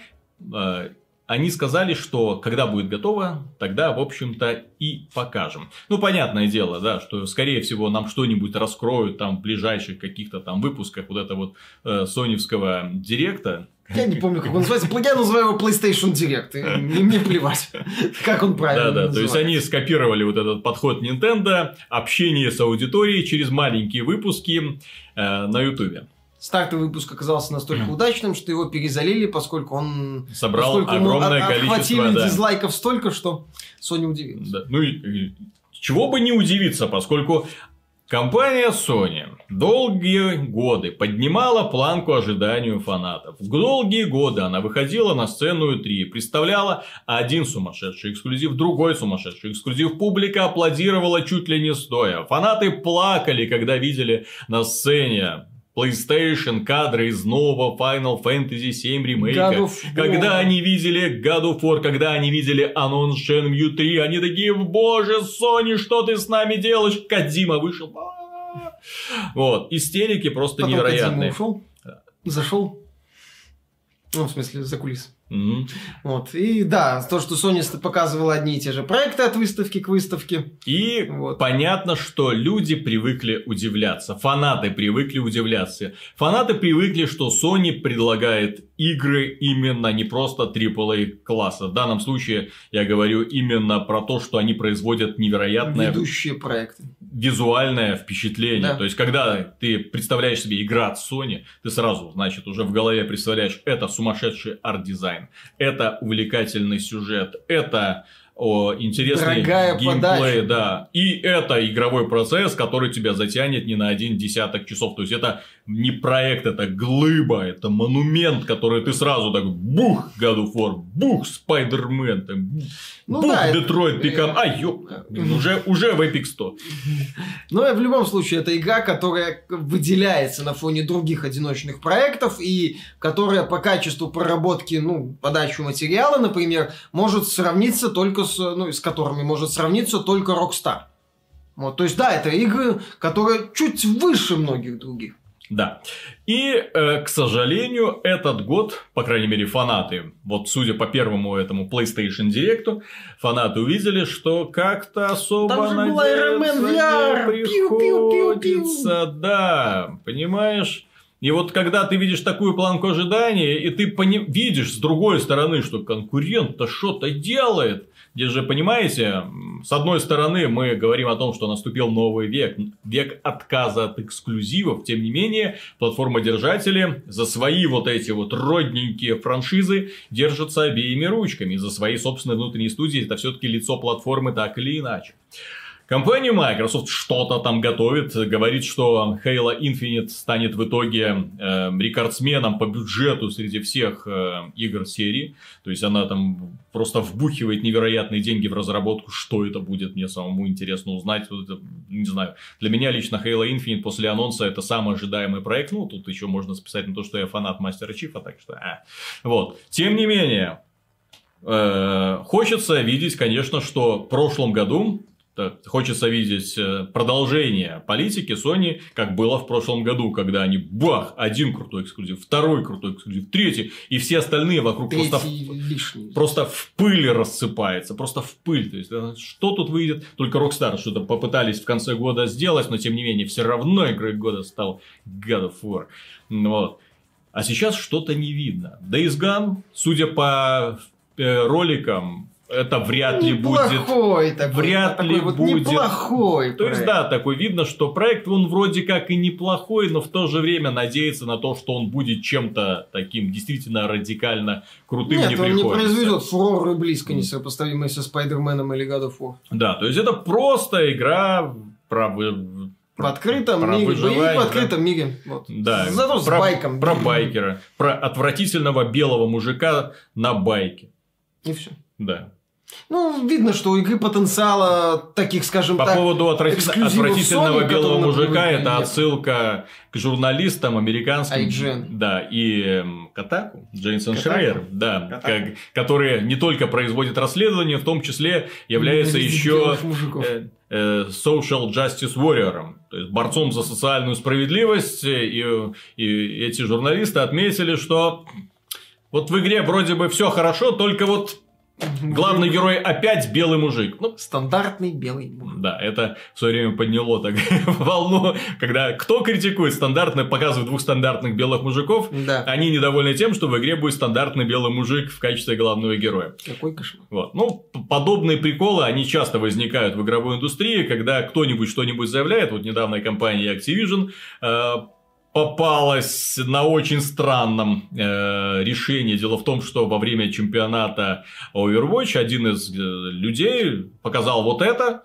они сказали, что когда будет готово, тогда, в общем-то, и покажем. Ну, понятное дело, да, что, скорее всего, нам что-нибудь раскроют там в ближайших каких-то там выпусках вот этого вот э, соневского директа. Я не помню, как он называется. Я называю его PlayStation Direct. И мне плевать, как он правильно Да, да. То есть, они скопировали вот этот подход Nintendo, общение с аудиторией через маленькие выпуски э, на YouTube стартовый выпуск оказался настолько mm. удачным, что его перезалили, поскольку он собрал поскольку огромное количество да. дизлайков столько, что Sony удивилась. Да. Ну и чего бы не удивиться, поскольку Компания Sony долгие годы поднимала планку ожиданию фанатов. В долгие годы она выходила на сцену 3, представляла один сумасшедший эксклюзив, другой сумасшедший эксклюзив. Публика аплодировала чуть ли не стоя. Фанаты плакали, когда видели на сцене PlayStation кадры из нового Final Fantasy 7 ремейка. Когда они видели God of War, когда они видели анонс Shenmue 3, они такие, боже, Sony, что ты с нами делаешь? Кадима вышел. Вот, истерики просто Потом невероятные. Ушел, зашел, ну, в смысле, за кулис. Mm-hmm. Вот. И да, то, что Sony показывала одни и те же проекты от выставки к выставке. И вот. понятно, что люди привыкли удивляться. Фанаты привыкли удивляться. Фанаты привыкли, что Sony предлагает игры именно не просто AAA класса. В данном случае я говорю именно про то, что они производят невероятное... Ведущие проекты. Визуальное впечатление. Да. То есть, когда ты представляешь себе игра от Sony, ты сразу, значит, уже в голове представляешь, это сумасшедший арт-дизайн это увлекательный сюжет, это о, интересный Дорогая геймплей, подача. да. И это игровой процесс, который тебя затянет не на один десяток часов. То есть это не проект, это глыба, это монумент, который ты сразу так бух of War, бух Spider-Man, там, ну, бух да, Detroit Become... А, ёп, уже, уже в Epic 100. Ну, в любом случае, это игра, которая выделяется на фоне других одиночных проектов и которая по качеству проработки, ну, подачи материала, например, может сравниться только с, ну, с которыми может сравниться только Rockstar. Вот, то есть, да, это игры, которые чуть выше многих других. Да. И, э, к сожалению, этот год, по крайней мере, фанаты, вот судя по первому этому PlayStation Direct, фанаты увидели, что как-то особо Там же была Iron VR. приходится. Пиу, пиу, пиу. Да, понимаешь? И вот когда ты видишь такую планку ожидания, и ты пони- видишь с другой стороны, что конкурент-то что-то делает, где же, понимаете, с одной стороны мы говорим о том, что наступил новый век, век отказа от эксклюзивов, тем не менее, платформодержатели за свои вот эти вот родненькие франшизы держатся обеими ручками, за свои собственные внутренние студии, это все-таки лицо платформы так или иначе. Компания Microsoft что-то там готовит, говорит, что Halo Infinite станет в итоге э, рекордсменом по бюджету среди всех э, игр серии. То есть она там просто вбухивает невероятные деньги в разработку. Что это будет, мне самому интересно узнать. Вот это, не знаю. Для меня лично Halo Infinite после анонса это самый ожидаемый проект. Ну, тут еще можно списать на то, что я фанат Мастера Чифа, так что... А. Вот. Тем не менее, э, хочется видеть, конечно, что в прошлом году Хочется видеть э, продолжение политики Sony, как было в прошлом году, когда они бах, один крутой эксклюзив, второй крутой эксклюзив, третий, и все остальные вокруг Третий просто, лишний. просто в пыль рассыпается, просто в пыль. То есть, что тут выйдет? Только Rockstar что-то попытались в конце года сделать, но тем не менее, все равно игрой года стал God of War. Вот. А сейчас что-то не видно. Days Gone, судя по э, роликам, это вряд ли будет. Неплохой такой. вряд такой ли вот будет. Неплохой. То есть, проект. да, такой видно, что проект, он вроде как и неплохой, но в то же время надеяться на то, что он будет чем-то таким действительно радикально крутым Нет, не он не приходится. произведет фурор и близко несопоставимый со Спайдерменом или God of War. Да, то есть это просто игра про... В открытом про мире. Боевик в открытом мире. Вот. Да, Зато с про, байком. Про байкера. Про отвратительного белого мужика на байке. И все. Да. Ну, видно, что у игры потенциала таких, скажем По так, поводу отврати- эксклюзивов отвратительного Sony, белого мужика, это нет. отсылка к журналистам американским. IGN. Да, и эм, Катаку, Джейсон Катаку? Шрейер, да, Катаку. как, которые не только производят расследования, в том числе является еще э, э, social justice warrior, то есть борцом за социальную справедливость. И, и эти журналисты отметили, что вот в игре вроде бы все хорошо, только вот главный герой опять белый мужик. Ну, Стандартный белый мужик. да, это в свое время подняло так волну, когда кто критикует стандартно, показывает двух стандартных белых мужиков, Да. они недовольны тем, что в игре будет стандартный белый мужик в качестве главного героя. Какой кошмар. Вот. Ну, подобные приколы, они часто возникают в игровой индустрии, когда кто-нибудь что-нибудь заявляет. Вот недавно компания Activision э, попалась на очень странном э, решении. Дело в том, что во время чемпионата Overwatch один из э, людей показал вот это,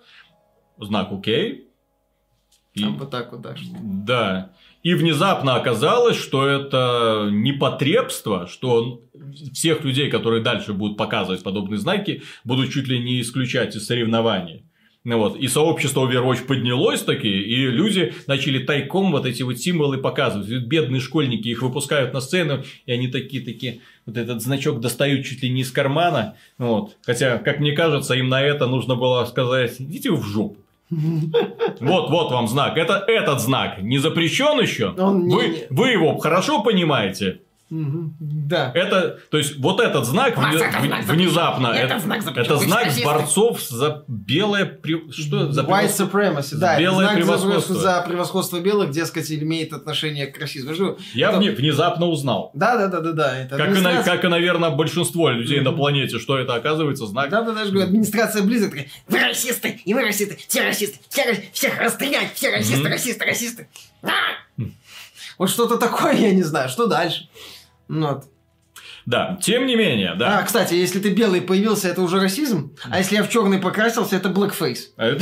знак окей. И- Там вот так вот, да. да. И внезапно оказалось, что это непотребство, что он- всех людей, которые дальше будут показывать подобные знаки, будут чуть ли не исключать из соревнований. Ну вот. И сообщество Overwatch поднялось такие, и люди начали тайком вот эти вот символы показывать. Ведь бедные школьники их выпускают на сцену, и они такие-такие, вот этот значок достают чуть ли не из кармана. Вот. Хотя, как мне кажется, им на это нужно было сказать, идите в жопу. Вот, вот вам знак. Это этот знак не запрещен еще. Вы его хорошо понимаете. Мгм. Да. Это, то есть, вот этот знак вне- это знак внезапно. Это Это, знак это знак борцов за белое при- что за White supremacy, да. Белое знак за превосходство. За превосходство белых, дескать, имеет отношение к расизму. Я это- вне- внезапно узнал. Да, да, да, да, да. Это Как и, на- как и, наверное, большинство людей на Мгм. планете, что это оказывается знак. Да, да, даже говорю, администрация такая, Вы расисты, и вы расисты, все расисты, все, всех расстрелять, все расисты, Мгм. расисты, расисты. А! вот что-то такое, я не знаю, что дальше. Ну Вот. Да, тем не менее, А, да. кстати, если ты белый появился, это уже расизм? А если я в черный покрасился, это blackface?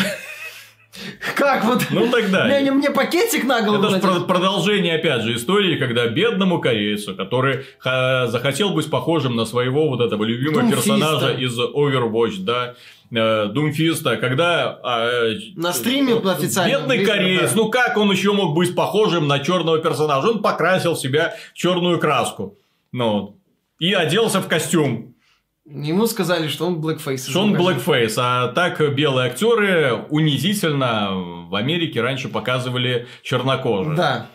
Как вот? Ну тогда. Мне, мне пакетик на голову Это же продолжение, опять же, истории, когда бедному корейцу, который захотел быть похожим на своего вот этого любимого Думфиста. персонажа из Overwatch, да, э, Думфиста, когда... а, э, На стриме э, официально, Бедный близко, кореец, да. ну как он еще мог быть похожим на черного персонажа? Он покрасил себя в черную краску. Ну, и оделся в костюм. Ему сказали, что он blackface. Что он blackface, а так белые актеры унизительно в Америке раньше показывали чернокожих. Да.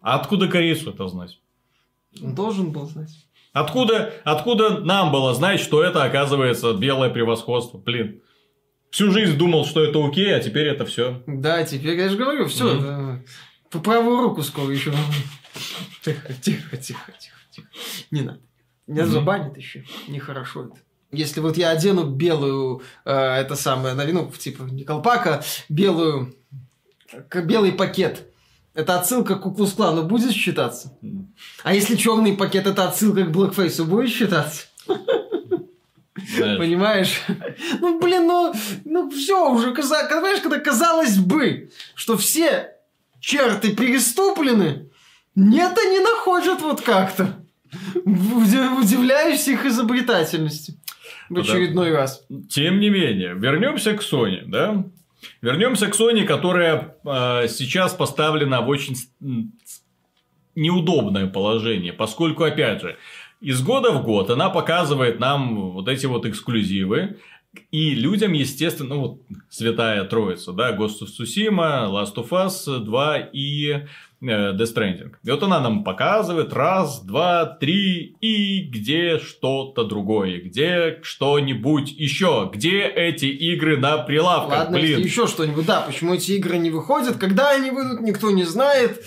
А откуда корейцу это знать? Он должен был знать. Откуда, откуда нам было знать, что это оказывается белое превосходство? Блин. Всю жизнь думал, что это окей, а теперь это все. Да, теперь я же говорю, все. По правую руку скоро еще. Тихо, тихо, тихо, тихо, тихо. Не надо. Меня забанят еще. Нехорошо это. Если вот я одену белую, э, это самое, ну, типа, не колпака, белую, к- белый пакет, это отсылка к Куклус Клану будет считаться? А если черный пакет, это отсылка к Блэкфейсу будет считаться? Знаешь, Понимаешь? Ну, блин, ну, ну все уже, каза- понимаешь, когда казалось бы, что все черты переступлены, нет, они находят вот как-то. Уди- Удивляюсь их изобретательности. В Ну да. очередной раз. Тем не менее, вернемся к Sony, да? Вернемся к Sony, которая э, сейчас поставлена в очень неудобное положение, поскольку, опять же, из года в год она показывает нам вот эти вот эксклюзивы, и людям, естественно, ну вот святая троица, да, Ghost of Tsushima, Last of Us 2 и Death Stranding. И вот она нам показывает раз, два, три, и где что-то другое, где что-нибудь еще, где эти игры на прилавках, Ладно, блин. еще что-нибудь. Да, почему эти игры не выходят, когда они выйдут, никто не знает.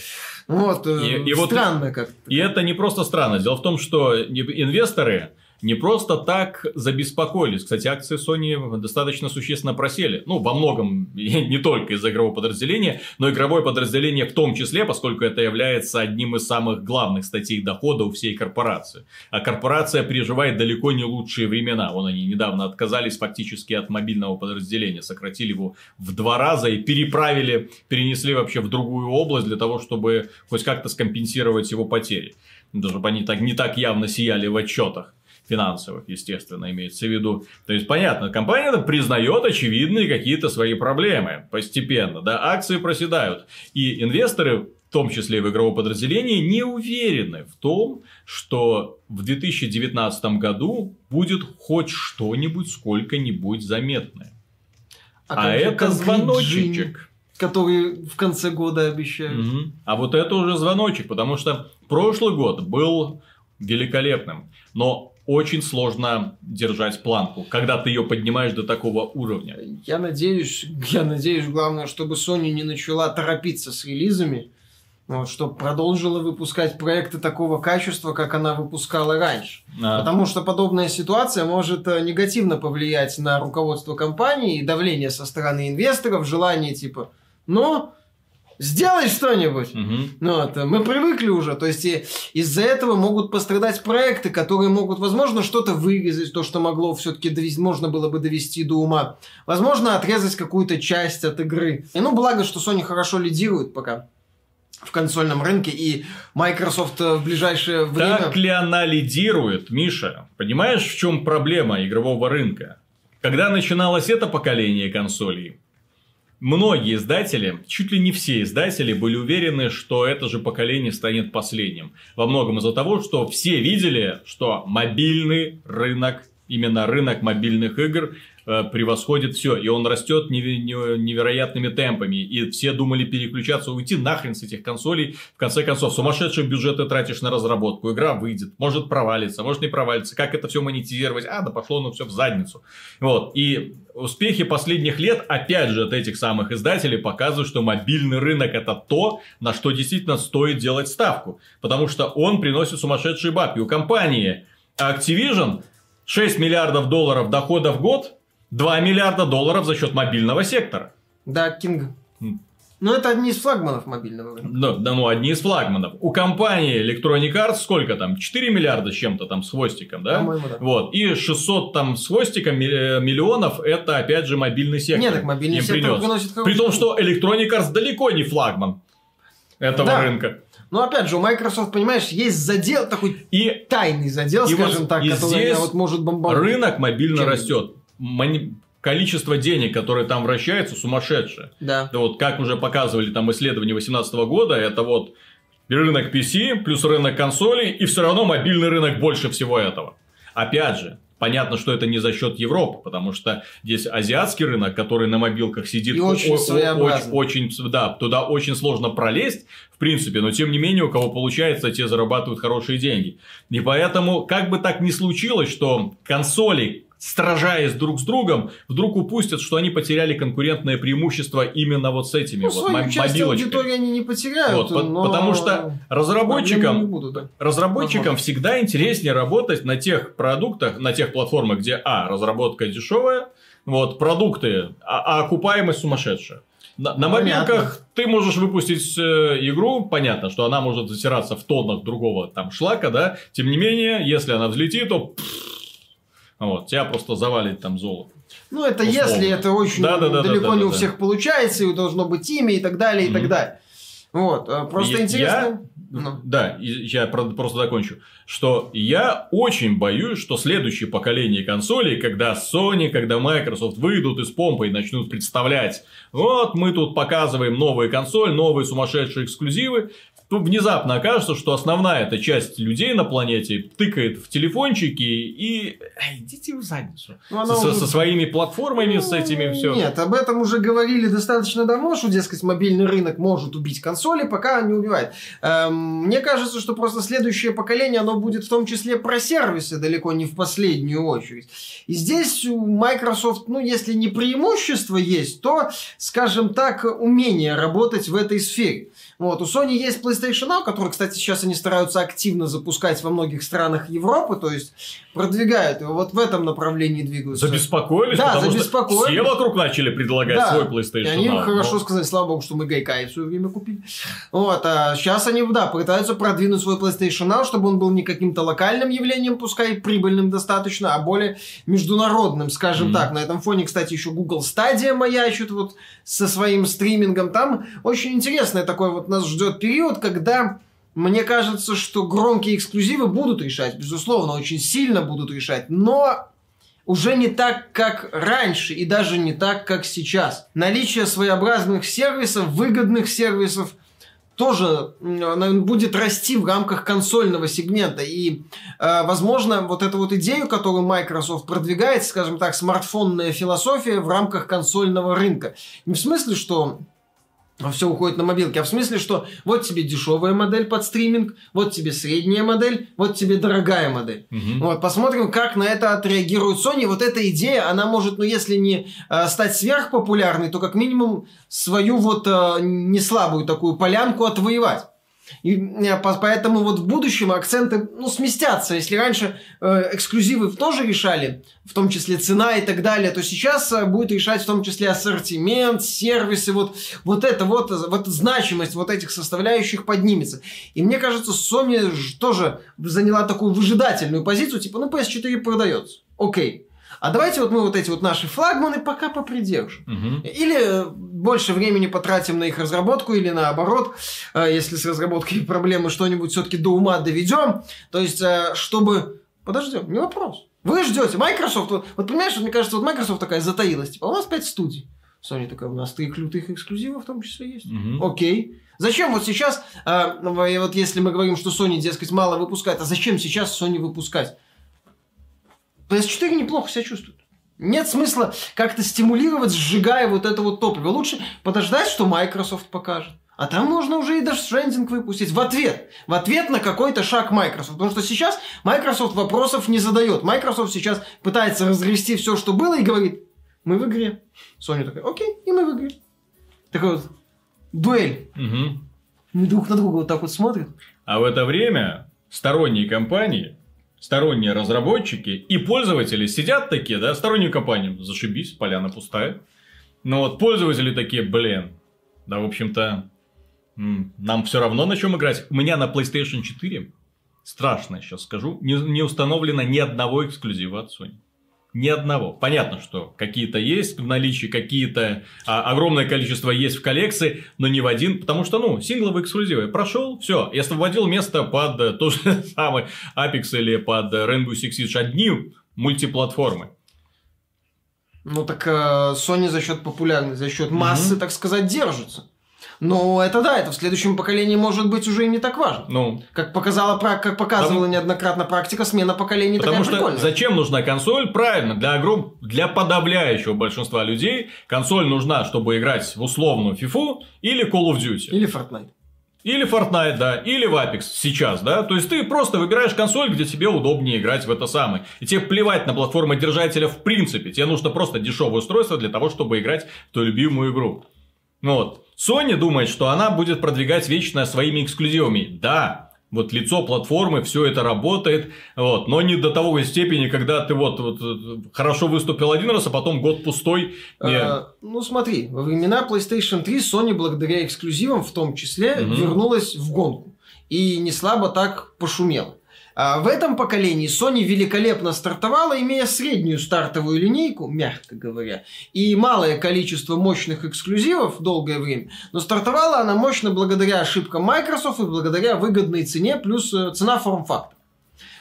Вот, э, И- и вот- странно как-то. И это не просто странно. Дело в том, что инвесторы не просто так забеспокоились. Кстати, акции Sony достаточно существенно просели. Ну, во многом, не только из-за игрового подразделения, но игровое подразделение в том числе, поскольку это является одним из самых главных статей дохода у всей корпорации. А корпорация переживает далеко не лучшие времена. Вон они недавно отказались фактически от мобильного подразделения, сократили его в два раза и переправили, перенесли вообще в другую область для того, чтобы хоть как-то скомпенсировать его потери. Даже чтобы они так, не так явно сияли в отчетах финансовых, естественно, имеется в виду. То есть, понятно, компания признает очевидные какие-то свои проблемы постепенно, да, акции проседают. И инвесторы, в том числе и в игровом подразделении, не уверены в том, что в 2019 году будет хоть что-нибудь сколько-нибудь заметное. А, же это звоночек. Который в конце года обещают. Мгм. А вот это уже звоночек, потому что прошлый год был великолепным, но очень сложно держать планку, когда ты ее поднимаешь до такого уровня. Я надеюсь, я надеюсь, главное, чтобы Sony не начала торопиться с релизами, вот, чтобы продолжила выпускать проекты такого качества, как она выпускала раньше. А, Потому что подобная ситуация может э, негативно повлиять на руководство компании и давление со стороны инвесторов, желание типа, ну, сделай что-нибудь. мгм. Ну, вот, мы привыкли уже, то есть из-за этого могут пострадать проекты, которые могут, возможно, что-то вырезать, то, что могло все-таки довести, можно было бы довести до ума. Возможно, отрезать какую-то часть от игры. И ну, благо, что Sony хорошо лидирует пока в консольном рынке, и Microsoft э, в ближайшее время... Так ли она лидирует, Миша? Понимаешь, в чем проблема игрового рынка? Когда начиналось это поколение консолей, многие издатели, чуть ли не все издатели, были уверены, что это же поколение станет последним. Во многом из-за того, что все видели, что мобильный рынок, именно рынок мобильных игр, превосходит все, и он растет неве- не- невероятными темпами, и все думали переключаться, уйти нахрен с этих консолей, в конце концов, сумасшедшие бюджеты тратишь на разработку, игра выйдет, может провалиться, может не провалиться, как это все монетизировать, а, да пошло ну все в задницу. Вот, и успехи последних лет, опять же, от этих самых издателей показывают, что мобильный рынок это то, на что действительно стоит делать ставку, потому что он приносит сумасшедшие бабки. У компании Activision 6 миллиардов долларов дохода в год, 2 миллиарда долларов за счет мобильного сектора. Да, Кинг. М. Ну, это одни из флагманов мобильного рынка. Да, да, ну, одни из флагманов. У компании Electronic Arts сколько там? 4 миллиарда с чем-то там с хвостиком, да? По-моему, да. Вот. И 600 там с хвостиком э, миллионов это опять же мобильный сектор. Нет, так мобильный им сектор приносит При том, что Electronic Arts далеко не флагман этого Да. рынка. Но опять же, у Microsoft, понимаешь, есть задел, такой И тайный задел, И скажем вот- так, который здесь вот может бомбануть. рынок мобильно Чем? растет. Мани- Количество денег, которые там вращаются, сумасшедшее. Да. Да вот как уже показывали там исследования 2018 года, это вот рынок PC плюс рынок консолей, и все равно мобильный рынок больше всего этого. Опять же, понятно, что это не за счет Европы, потому что здесь азиатский рынок, который на мобилках сидит, И очень о- о- своеобразный. очень, да, туда очень сложно пролезть, в принципе, но тем не менее, у кого получается, те зарабатывают хорошие деньги. И поэтому, как бы так ни случилось, что консоли сражаясь друг с другом, вдруг упустят, что они потеряли конкурентное преимущество именно вот с этими Ну, вот свою часть аудитории они не потеряют, Вот, но... Потому что разработчикам, будут, да. разработчикам Возможно. всегда интереснее работать на тех продуктах, на тех платформах, где, а, разработка дешевая, вот, продукты, а, а окупаемость сумасшедшая. На, на мобилках ты можешь выпустить э, игру, понятно, что она может затираться в тоннах другого там шлака, да, тем не менее, если она взлетит, то пф, вот, тебя просто завалит там золото. Ну, это Условно. если это очень далеко не у всех получается, и должно быть имя и так далее, и так далее. Вот, э, просто Я- интересно. Ну. Да, я про- просто закончу. Что я очень боюсь, что следующее поколение консолей, когда Sony, когда Microsoft выйдут из помпы и начнут представлять, вот мы тут показываем новую консоль, новые сумасшедшие эксклюзивы, то внезапно окажется, что основная эта часть людей на планете тыкает в телефончики и... Эй, идите в задницу. Ну, Со, уже- со своими платформами, с этими все. Нет, об этом уже говорили достаточно давно, что, дескать, мобильный рынок может убить консоли, пока не убивает. Эм, мне кажется, что просто следующее поколение, оно будет в том числе про сервисы, далеко не в последнюю очередь. И здесь у Microsoft, ну, если не преимущество есть, то, скажем так, умение работать в этой сфере. Вот, у Sony есть PlayStation Now, который, кстати, сейчас они стараются активно запускать во многих странах Европы, то есть продвигают его, вот в этом направлении двигаются. Забеспокоились, Да, потому забеспокоились. что все вокруг начали предлагать Да. свой И PlayStation они Now. хорошо Но- сказали, слава богу, что мы Гайкай в свое время купили. Вот, а сейчас они, да, пытаются продвинуть свой PlayStation Now, чтобы он был не каким-то локальным явлением, пускай прибыльным достаточно, а более международным, скажем Мгм. так. На этом фоне, кстати, еще Google Stadia маячит вот со своим стримингом. Там очень интересный такой вот нас ждет период, когда мне кажется, что громкие эксклюзивы будут решать, безусловно, очень сильно будут решать, но уже не так, как раньше, и даже не так, как сейчас. Наличие своеобразных сервисов, выгодных сервисов, тоже будет расти в рамках консольного сегмента. И, э, возможно, вот эту вот идею, которую Microsoft продвигает, скажем так, смартфонная философия в рамках консольного рынка. Не в смысле, что все уходит на мобилки, а в смысле, что вот тебе дешевая модель под стриминг, вот тебе средняя модель, вот тебе дорогая модель. Мгм. Вот, посмотрим, как на это отреагирует Sony. Вот эта идея, она может, ну, если не э, стать сверхпопулярной, то как минимум свою вот э, не слабую такую полянку отвоевать. И э, по- поэтому вот в будущем акценты ну, сместятся. Если раньше э, эксклюзивы тоже решали, в том числе цена и так далее, то сейчас э, будет решать в том числе ассортимент, сервисы, вот, вот это вот, вот значимость вот этих составляющих поднимется. И мне кажется, Sony тоже заняла такую выжидательную позицию, типа, ну PS4 продается, окей. А давайте вот мы вот эти вот наши флагманы пока попридержим. Мгм. Или э, больше времени потратим на их разработку, или наоборот, э, если с разработкой проблемы что-нибудь все-таки до ума доведем. То есть, э, чтобы... Подождем, не вопрос. Вы ждете. Microsoft, вот, вот понимаешь, вот мне кажется, вот Microsoft такая затаилась. Типа, «А у нас пять студий. Sony такая, у нас три крутых эксклюзива в том числе есть. Мгм. Окей. Зачем вот сейчас, э, ну, вот если мы говорим, что Sony, дескать, мало выпускает, а зачем сейчас Sony выпускать? PS4 неплохо себя чувствует. Нет смысла как-то стимулировать, сжигая вот это вот топливо. Лучше подождать, что Microsoft покажет. А там можно уже и Death Stranding выпустить в ответ. В ответ на какой-то шаг Microsoft. Потому что сейчас Microsoft вопросов не задает. Microsoft сейчас пытается разгрести все, что было, и говорит, мы в игре. Sony такая, окей, и мы в игре. Такой вот дуэль. Мгм. Они друг на друга вот так вот смотрят. А в это время сторонние компании, сторонние разработчики и пользователи сидят такие, да, стороннюю компанию, зашибись, поляна пустая. Но вот пользователи такие, блин, да, в общем-то, нам все равно на чем играть. У меня на PlayStation 4, страшно сейчас скажу, не, не установлено ни одного эксклюзива от Sony. Ни одного. Понятно, что какие-то есть в наличии, какие-то а, огромное количество есть в коллекции, но не в один, потому что, ну, сингловые эксклюзивы. Прошел, все, я освободил место под э, то же самое Apex или под Rainbow Six Siege. Одни мультиплатформы. Ну так э, Sony за счет популярности, за счет массы, так сказать, держится. Но это да, это в следующем поколении может быть уже и не так важно. Ну, Как показала, как показывала Потому- неоднократно практика, смена поколений Потому такая что прикольная. зачем нужна консоль? Правильно, для, огром... для подавляющего большинства людей консоль нужна, чтобы играть в условную FIFA или Call of Duty. Или Fortnite. Или Fortnite, да, или в Apex сейчас, да. То есть ты просто выбираешь консоль, где тебе удобнее играть в это самое. И тебе плевать на платформодержателя в принципе. Тебе нужно просто дешевое устройство для того, чтобы играть в твою любимую игру. Ну вот. Sony думает, что она будет продвигать вечно своими эксклюзивами. Да, вот лицо платформы, все это работает, вот, но не до того степени, когда ты вот, вот хорошо выступил один раз, а потом год пустой. А, ну смотри, во времена PlayStation 3 Sony благодаря эксклюзивам в том числе угу. вернулась в гонку и не слабо так пошумела. А в этом поколении Sony великолепно стартовала, имея среднюю стартовую линейку, мягко говоря, и малое количество мощных эксклюзивов долгое время, но стартовала она мощно благодаря ошибкам Microsoft и благодаря выгодной цене плюс э, цена форм-фактора.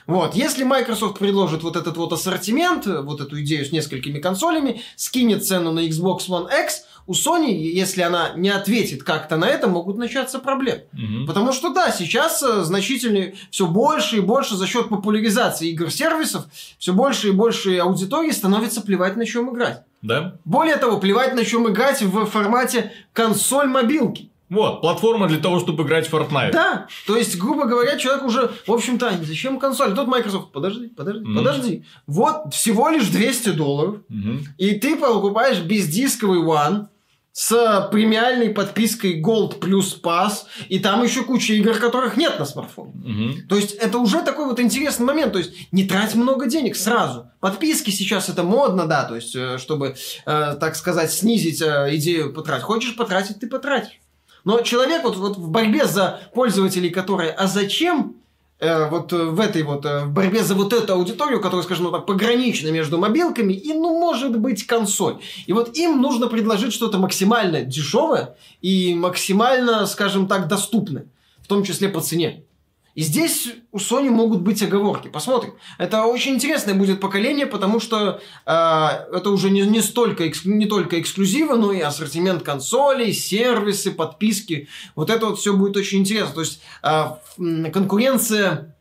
Вот. Если Microsoft предложит вот этот вот ассортимент, вот эту идею с несколькими консолями, скинет цену на Xbox One X, у Sony, если она не ответит как-то на это, могут начаться проблемы. Угу. Потому что да, сейчас э, значительно все больше и больше за счет популяризации игр-сервисов, все больше и больше аудитории становится плевать на чем играть. Да. Более того, плевать на чем играть в формате консоль-мобилки. Вот, платформа для того, чтобы играть в Fortnite. Да, то есть, грубо говоря, человек уже, в общем-то, зачем консоль? Тут Microsoft, подожди, подожди, mm-hmm. подожди. Вот всего лишь 200 долларов, mm-hmm. и ты покупаешь бездисковый One, с премиальной подпиской Gold Plus Pass, и там еще куча игр, которых нет на смартфоне. Угу. То есть это уже такой вот интересный момент, то есть не трать много денег сразу. Подписки сейчас это модно, да, то есть э, чтобы, э, так сказать, снизить э, идею потратить. Хочешь потратить, ты потратишь. Но человек вот, вот в борьбе за пользователей, которые «а зачем?» Э, вот э, в этой вот э, в борьбе за вот эту аудиторию, которая, скажем так, погранична между мобилками и, ну, может быть, консоль. И вот им нужно предложить что-то максимально дешевое и максимально, скажем так, доступное, в том числе по цене. И здесь у Sony могут быть оговорки. Посмотрим. Это очень интересное будет поколение, потому что э, это уже не, не, столько, не только эксклюзивы, но и ассортимент консолей, сервисы, подписки. Вот это вот все будет очень интересно. То есть э, конкуренция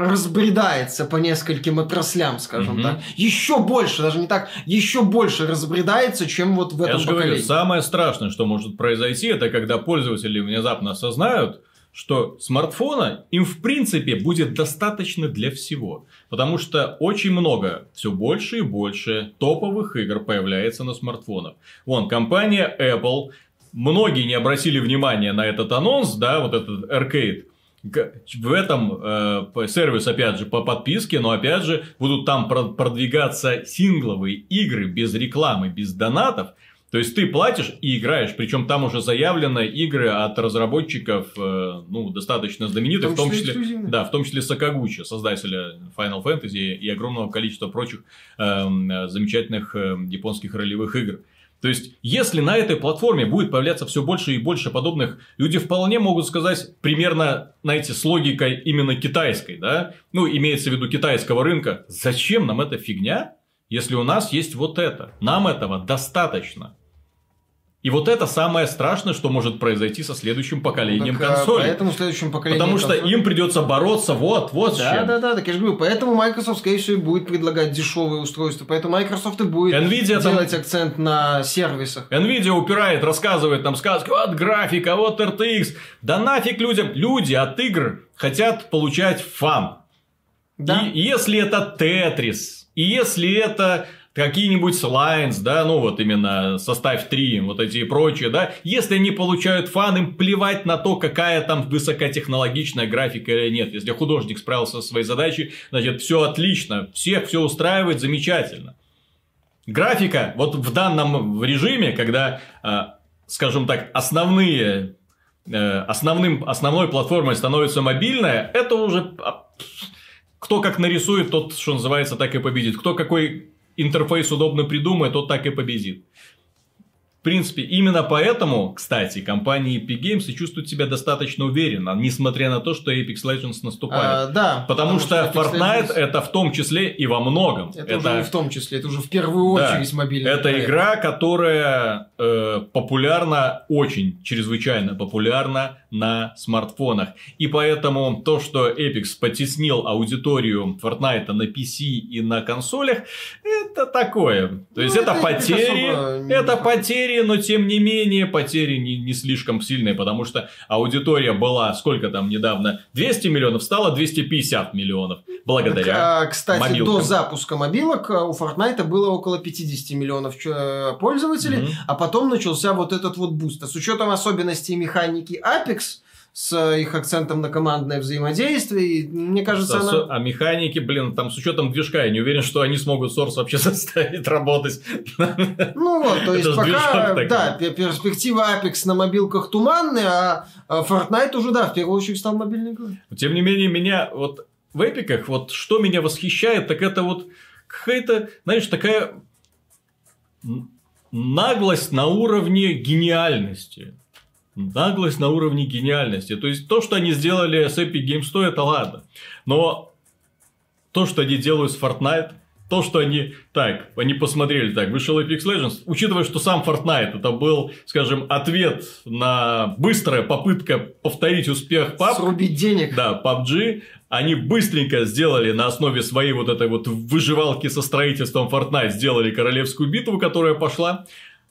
разбредается по нескольким отраслям, скажем mm-hmm. так. Еще больше, даже не так, еще больше разбредается, чем вот в этом Я поколении. Говорю, самое страшное, что может произойти, это когда пользователи внезапно осознают, что смартфона им в принципе будет достаточно для всего. Потому что очень много, все больше и больше топовых игр появляется на смартфонах. Вон, компания Apple, многие не обратили внимания на этот анонс, да, вот этот Arcade. В этом э, сервис, опять же, по подписке, но опять же, будут там продвигаться сингловые игры без рекламы, без донатов, то есть ты платишь и играешь, причем там уже заявлены игры от разработчиков, э, ну, достаточно знаменитых, в том числе, в том числе да, в том числе Сакагучи, создателя Final Fantasy и огромного количества прочих э, замечательных э, японских ролевых игр. То есть, если на этой платформе будет появляться все больше и больше подобных, люди вполне могут сказать примерно, знаете, с логикой именно китайской, да? Ну, имеется в виду китайского рынка. Зачем нам эта фигня, если у нас есть вот это? Нам этого достаточно. И вот это самое страшное, что может произойти со следующим поколением так, консолей. Поэтому следующим поколением Потому что консолей... им придется бороться вот, вот да, с чем. Да, да, так я же говорю, поэтому Microsoft, скорее всего, будет предлагать дешевые устройства. Поэтому Microsoft и будет Nvidia делать там... акцент на сервисах. Nvidia упирает, рассказывает нам сказки, вот графика, вот RTX. Да нафиг людям. Люди от игр хотят получать фан. Да. И если это Tetris, и если это какие-нибудь Lines, да, ну вот именно составь 3, вот эти и прочие, да, если они получают фан, им плевать на то, какая там высокотехнологичная графика или нет. Если художник справился со своей задачей, значит, все отлично, всех все устраивает замечательно. Графика, вот в данном режиме, когда, а, скажем так, основные, э, основным, основной платформой становится мобильная, это уже а, кто как нарисует, тот, что называется, так и победит. Кто какой интерфейс удобно придумает, тот так и победит. В принципе, именно поэтому, кстати, компании Epic Games и чувствуют себя достаточно уверенно, несмотря на то, что Apex Legends наступает. А, да. Потому, потому что, что Fortnite Legends... это в том числе и во многом. Это, это уже не в том числе, это уже в первую очередь да. мобильный Это проект. игра, которая э, популярна, очень чрезвычайно популярна на смартфонах. И поэтому то, что Apex потеснил аудиторию Fortnite на PC и на консолях, это такое. То есть ну, это, это потери, это потери потери, но тем не менее потери не, не слишком сильные, потому что аудитория была, сколько там недавно, 200 миллионов, стало 250 миллионов. Благодаря Так, а, Кстати, мобилкам. до запуска мобилок а, у Fortnite было около 50 миллионов чё- пользователей, Мгм. а потом начался вот этот вот буст. А С учетом особенностей механики Apex, с э, их акцентом на командное взаимодействие, и, мне кажется, А, она... а механики, блин, там с учетом движка, я не уверен, что они смогут Source вообще заставить работать. Ну вот, то есть пока, да, пе- перспектива Apex на мобилках туманная, а а Fortnite уже, да, в первую очередь стал мобильной игрой. Тем не менее, меня вот в эпиках, вот что меня восхищает, так это вот какая-то, знаешь, такая наглость на уровне гениальности. Наглость на уровне гениальности. То есть, то, что они сделали с Epic Games 100, это ладно. Но то, что они делают с Fortnite, то, что они... Так, они посмотрели, так, вышел Apex Legends, учитывая, что сам Fortnite это был, скажем, ответ на быстрая попытка повторить успех PUBG, Срубить денег. да, PUBG, они быстренько сделали на основе своей вот этой вот выживалки со строительством Fortnite, сделали королевскую битву, которая пошла.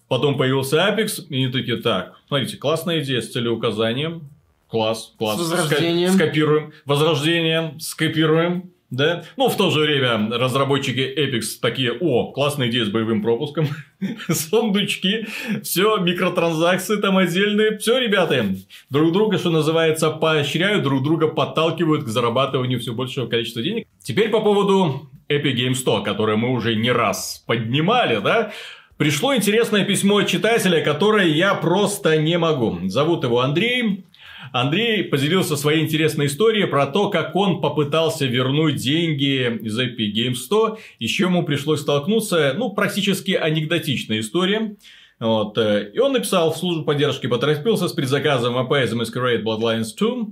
Потом появился Apex, и они такие, так, смотрите, классная идея с целеуказанием. Класс, класс. С возрождением. Скопируем. Возрождение, скопируем. Да? Ну, в то же время разработчики Apex такие, о, классная идея с боевым пропуском, сундучки, все, микротранзакции там отдельные, все, ребята, друг друга, что называется, поощряют, друг друга подталкивают к зарабатыванию все большего количества денег. Теперь по поводу Epic Game 100, которое мы уже не раз поднимали, да, Пришло интересное письмо от читателя, которое я просто не могу. Зовут его Андрей. Андрей поделился своей интересной историей про то, как он попытался вернуть деньги из Epic Games 100, и с чем ему пришлось столкнуться. Ну, практически анекдотичная история. Вот. э, И он написал в службу поддержки, поторопился с предзаказом the Masquerade Bloodlines 2.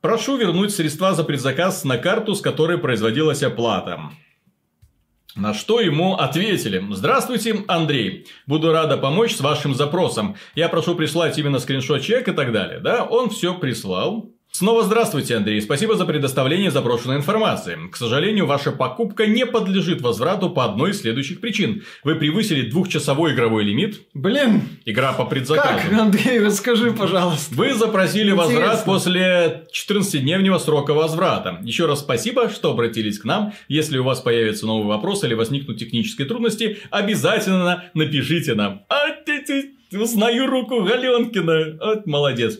Прошу вернуть средства за предзаказ на карту, с которой производилась оплата. На что ему ответили. Здравствуйте, Андрей. Буду рада помочь с вашим запросом. Я прошу прислать именно скриншот чек и так далее. Да, он все прислал. Снова здравствуйте, Андрей. Спасибо за предоставление запрошенной информации. К сожалению, ваша покупка не подлежит возврату по одной из следующих причин. Вы превысили двухчасовой игровой лимит. Блин, Игра по предзаказу. как, Андрей, расскажи, пожалуйста. Вы запросили Интересно. возврат после 14-дневнего срока возврата. Еще раз спасибо, что обратились к нам. Если у вас появится новый вопрос или возникнут технические трудности, обязательно напишите нам. Узнаю руку Галенкина. Вот, молодец.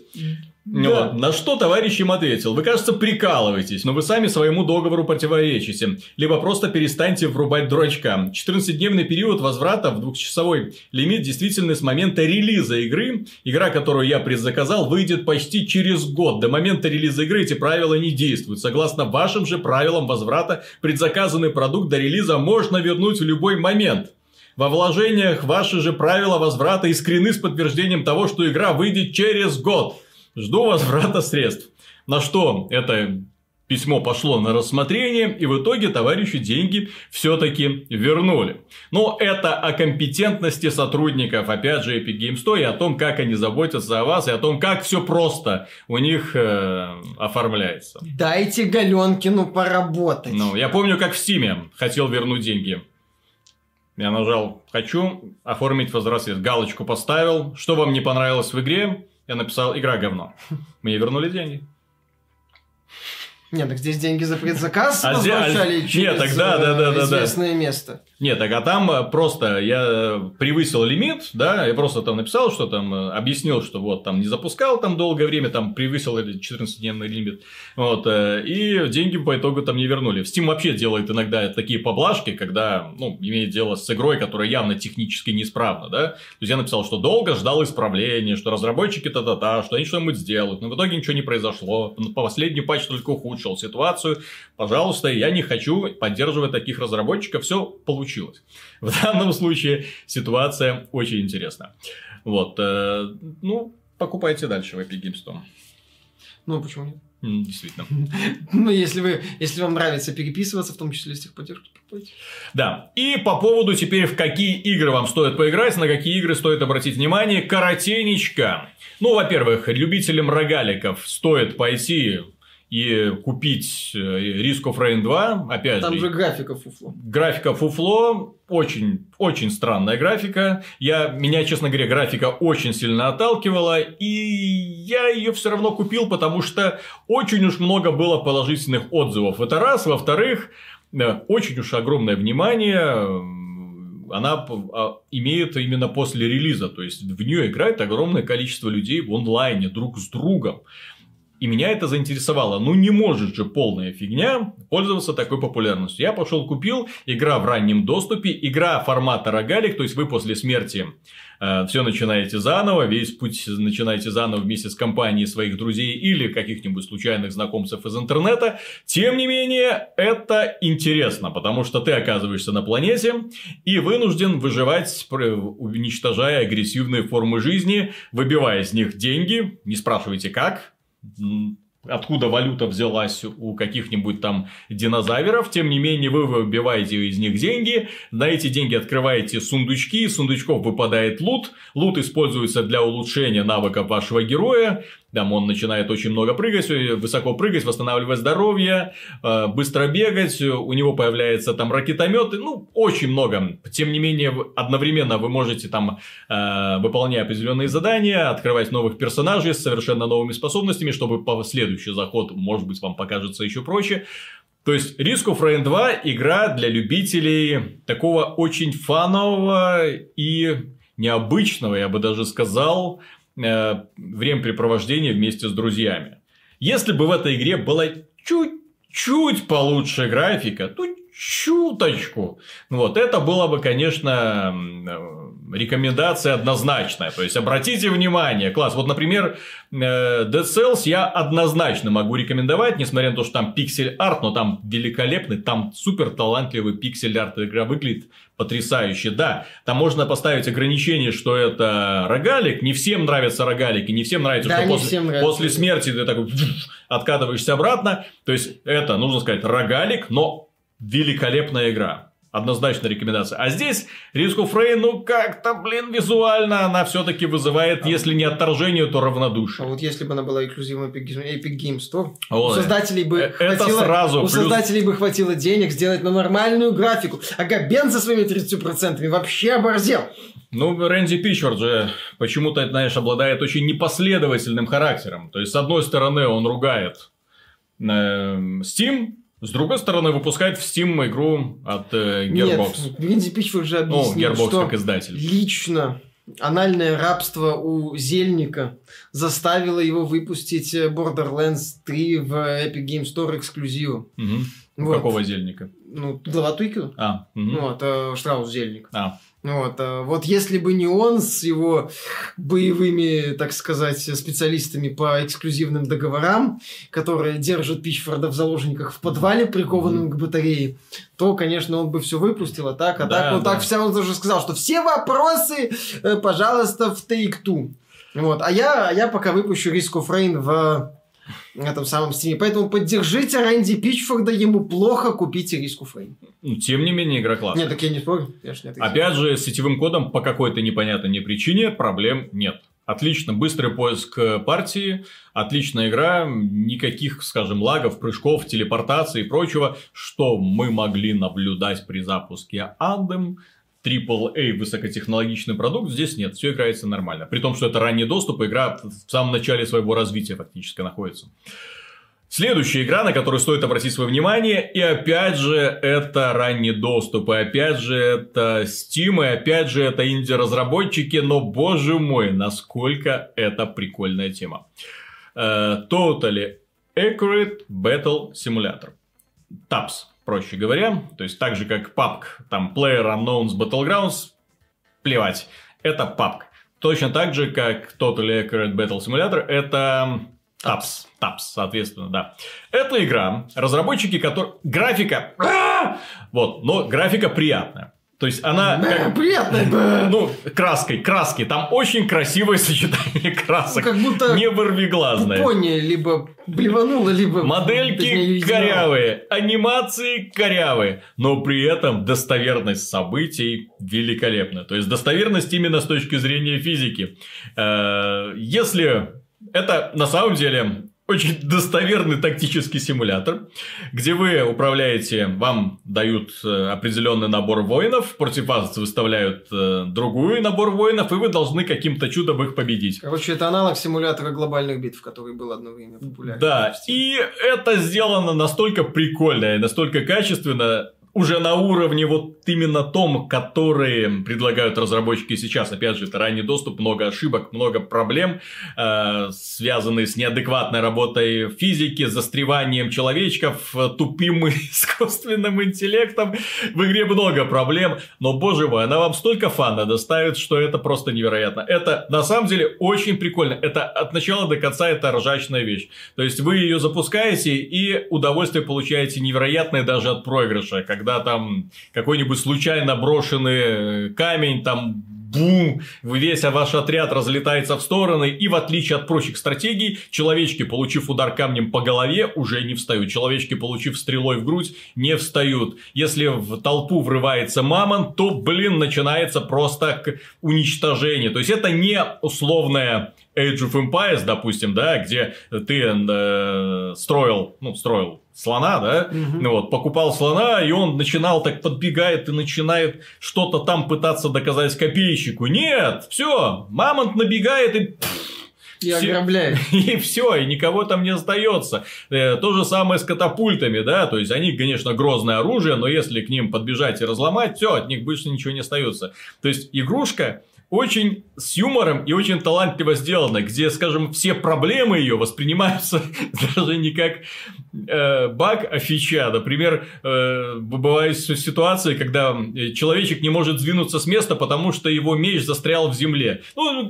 Да. вот, на что товарищ им ответил? Вы, кажется, прикалываетесь, но вы сами своему договору противоречите. Либо просто перестаньте врубать дурачка. 14-дневный период возврата в двухчасовой лимит действительно с момента релиза игры. Игра, которую я предзаказал, выйдет почти через год. До момента релиза игры эти правила не действуют. Согласно вашим же правилам возврата, предзаказанный продукт до релиза можно вернуть в любой момент. Во вложениях ваши же правила возврата и скрины с подтверждением того, что игра выйдет через год. Жду возврата средств. На что это письмо пошло на рассмотрение, и в итоге товарищу деньги все-таки вернули. Но это о компетентности сотрудников, опять же, Epic Games 100, и о том, как они заботятся о вас, и о том, как все просто у них э, оформляется. Дайте Галенкину поработать. Ну, я помню, как в Стиме хотел вернуть деньги. Я нажал «Хочу оформить возврат средств». Галочку поставил. Что вам не понравилось в игре? Я написал «Игра говно». Мне вернули деньги. Нет, так здесь деньги за предзаказ А а- возвращали нет, через тогда, э, да, да, да, да. известное место. Нет, так а там э, просто я э, превысил лимит, да, я просто там написал, что там, э, объяснил, что вот там не запускал там долгое время, там превысил этот 14-дневный лимит, вот, и деньги по итогу там не вернули. Steam вообще делает иногда такие поблажки, когда, ну, имеет дело с игрой, которая явно технически неисправна, да, то есть я написал, что долго ждал исправления, что разработчики та-та-та, что они что-нибудь сделают, но в итоге ничего не произошло, по последний патч только ухудшил ситуацию, пожалуйста, я не хочу поддерживать таких разработчиков, все получилось. В данном случае ситуация очень интересна. Вот, э, ну, покупайте дальше в Epic Games Store. Ну, почему нет? Действительно. Ну, если, вы, если вам нравится переписываться, в том числе с техподдержкой, покупайте. Да. И по поводу теперь, в какие игры вам стоит поиграть, на какие игры стоит обратить внимание, коротенечко. Ну, во-первых, любителям рогаликов стоит пойти и купить э, Risk of Rain 2, опять Там же, же графика фуфло. графика фуфло, очень, очень странная графика. Я, меня, честно говоря, графика очень сильно отталкивала, и я ее все равно купил, потому что очень уж много было положительных отзывов. Это раз. Во-вторых, э, очень уж огромное внимание м, она имеет именно после релиза. То есть, в нее играет огромное количество людей в онлайне, друг с другом. И меня это заинтересовало. Ну, не может же полная фигня пользоваться такой популярностью. Я пошел купил, игра в раннем доступе, игра формата рогалик, то есть вы после смерти все начинаете заново, весь путь начинаете заново вместе с компанией своих друзей или каких-нибудь случайных знакомцев из интернета. Тем не менее, это интересно, потому что ты оказываешься на планете и вынужден выживать, уничтожая агрессивные формы жизни, выбивая из них деньги. Не спрашивайте как, откуда валюта взялась у каких-нибудь там динозавров. Тем не менее, вы выбиваете из них деньги. На эти деньги открываете сундучки. Из сундучков выпадает лут. Лут используется для улучшения навыков вашего героя. Там он начинает очень много прыгать, э, высоко прыгать, восстанавливать здоровье, э, быстро бегать, у него появляется там ракетометы, ну, очень много. Тем не менее, одновременно вы можете там, э, выполняя определенные задания, открывать новых персонажей с совершенно новыми способностями, чтобы по следующий заход, может быть, вам покажется еще проще. То есть, Risk of Rain 2 игра для любителей такого очень фанового и необычного, я бы даже сказал, э, времяпрепровождения вместе с друзьями. Если бы в этой игре была чуть-чуть получше графика, ну, чуточку, вот, это было бы, конечно, э, рекомендация однозначная. То есть, обратите внимание, класс. Вот, например, э, Dead Cells я однозначно могу рекомендовать, несмотря на то, что там пиксель-арт, но там великолепный, там супер талантливый пиксель-арт. Игра выглядит потрясающе. Да, там можно поставить ограничение, что это рогалик. Не всем нравятся рогалики, не всем нравится, Да, что после, всем нравится. после смерти ты такой откатываешься обратно. То есть, это, нужно сказать, рогалик, но великолепная игра. Однозначно рекомендация. А здесь of Rain, ну как-то, блин, визуально она все-таки вызывает, если не отторжение, то А равнодушие. вот если бы она была эксклюзивом Epic, Epic Games у Ой. создателей бы Э, это хватило, сразу у плюс- создателей бы хватило денег сделать на нормальную графику. А Габен со своими 30% вообще оборзел. Ну, Рэнди Пичфорд же почему-то, знаешь, обладает очень непоследовательным характером. То есть, с одной стороны, он ругает эм, Steam, с другой стороны, выпускает в Steam игру от э, Gearbox. Нет, Винди Пичфорд же ну, объяснил, Gearbox что как издатель. лично анальное рабство у Зельника заставило его выпустить э, Borderlands 3 в Epic Games Store эксклюзиву. Мгм. У Вот. Какого зельника? Ну, глава Туйкина. А, мгм. Вот, э, Штраус Зельник. а. Вот, а вот если бы не он с его боевыми, так сказать, специалистами по эксклюзивным договорам, которые держат Пичфорда в заложниках в подвале, прикованным к батарее, то, конечно, он бы все выпустил, а так, а Да, так, ну да. так все он уже сказал, что все вопросы, э, пожалуйста, в Take-Two. Вот, а я, а я пока выпущу Risk of Rain в этом самом стиме. Поэтому поддержите Рэнди Пичфорда, ему плохо, купите of Rain. Ну, Тем не менее, игра классная. Нет, так я не спорю. Я не Опять же, с сетевым кодом по какой-то непонятной мне причине проблем нет. Отлично, быстрый поиск партии, отличная игра, никаких, скажем, лагов, прыжков, телепортации и прочего, что мы могли наблюдать при запуске Anthem. AAA высокотехнологичный продукт, здесь нет, все играется нормально. При том, что это ранний доступ, игра в самом начале своего развития фактически находится. Следующая игра, на которую стоит обратить свое внимание, и опять же это ранний доступ, и опять же это Steam, и опять же это инди-разработчики, но боже мой, насколько это прикольная тема. Э, Totally Accurate Battle Simulator. TAPS, проще говоря, то есть так же как PUBG, там Player Unknowns Battlegrounds, плевать, это PUBG. Точно так же, как Totally Accurate Battle Simulator, это TAPS. TAPS, соответственно, да. Это игра, разработчики, которые... Графика... А! Вот, но графика приятная. То есть она... Как- Приятно, бэ. Ну, краской, краски. Там очень красивое сочетание Ну, красок. как будто Не вырвиглазное. Пупония либо блеванула, либо... Модельки корявые, анимации корявые, но при этом достоверность событий великолепна. То есть достоверность именно с точки зрения физики. Э, Если это на самом деле очень достоверный тактический симулятор, где вы управляете, вам дают э, определенный набор воинов, против вас выставляют э, другой набор воинов, и вы должны каким-то чудом их победить. Короче, это аналог симулятора глобальных битв, который был одно время популярен. Да, и это сделано настолько прикольно и настолько качественно, уже на уровне вот именно том, который предлагают разработчики сейчас. Опять же, это ранний доступ, много ошибок, много проблем, э, связанные с неадекватной работой физики, застреванием человечков, тупым искусственным интеллектом. В игре много проблем, но, боже мой, она вам столько фана доставит, что это просто невероятно. Это, на самом деле, очень прикольно. Это от начала до конца это ржачная вещь. То есть, вы ее запускаете и удовольствие получаете невероятное даже от проигрыша, когда когда там какой-нибудь случайно брошенный камень, там бум, весь ваш отряд разлетается в стороны, и в отличие от прочих стратегий, человечки, получив удар камнем по голове, уже не встают. Человечки, получив стрелой в грудь, не встают. Если в толпу врывается мамонт, то, блин, начинается просто уничтожение. То есть, это не условная Age of Empires, допустим, да, где ты э, строил, ну, строил слона, да, угу. ну вот, покупал слона, и он начинал так подбегает и начинает что-то там пытаться доказать копейщику. Нет, все, мамонт набегает и и все, ограбляет. И все, и никого там не остается. Э, то же самое с катапультами, да, то есть они, конечно, грозное оружие, но если к ним подбежать и разломать, все, от них больше ничего не остается. То есть игрушка очень с юмором и очень талантливо сделано, где, скажем, все проблемы ее воспринимаются даже не как э, баг, а фича. Например, э, бывают ситуации, когда человечек не может сдвинуться с места, потому что его меч застрял в земле. Ну,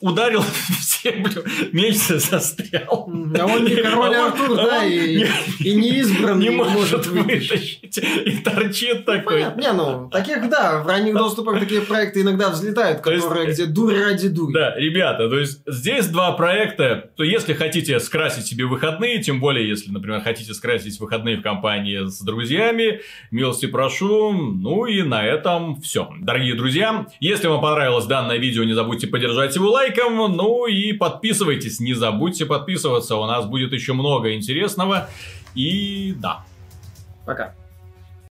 ударил в землю, меч застрял. А он не король а Артур, да, и, не избранный. Не может вытащить. И торчит ну, такой. Не, ну, таких, да, в ранних доступах такие проекты иногда взлетают, которые где дурь ради дури. Да, ребята, то есть здесь два проекта, то если хотите скрасить себе выходные, тем более, если, например, хотите скрасить выходные в компании с друзьями, милости прошу. Ну и на этом все. Дорогие друзья, если вам понравилось данное видео, не забудьте поддержать его лайком, ну и подписывайтесь, не забудьте подписываться, у нас будет еще много интересного. И да. Пока.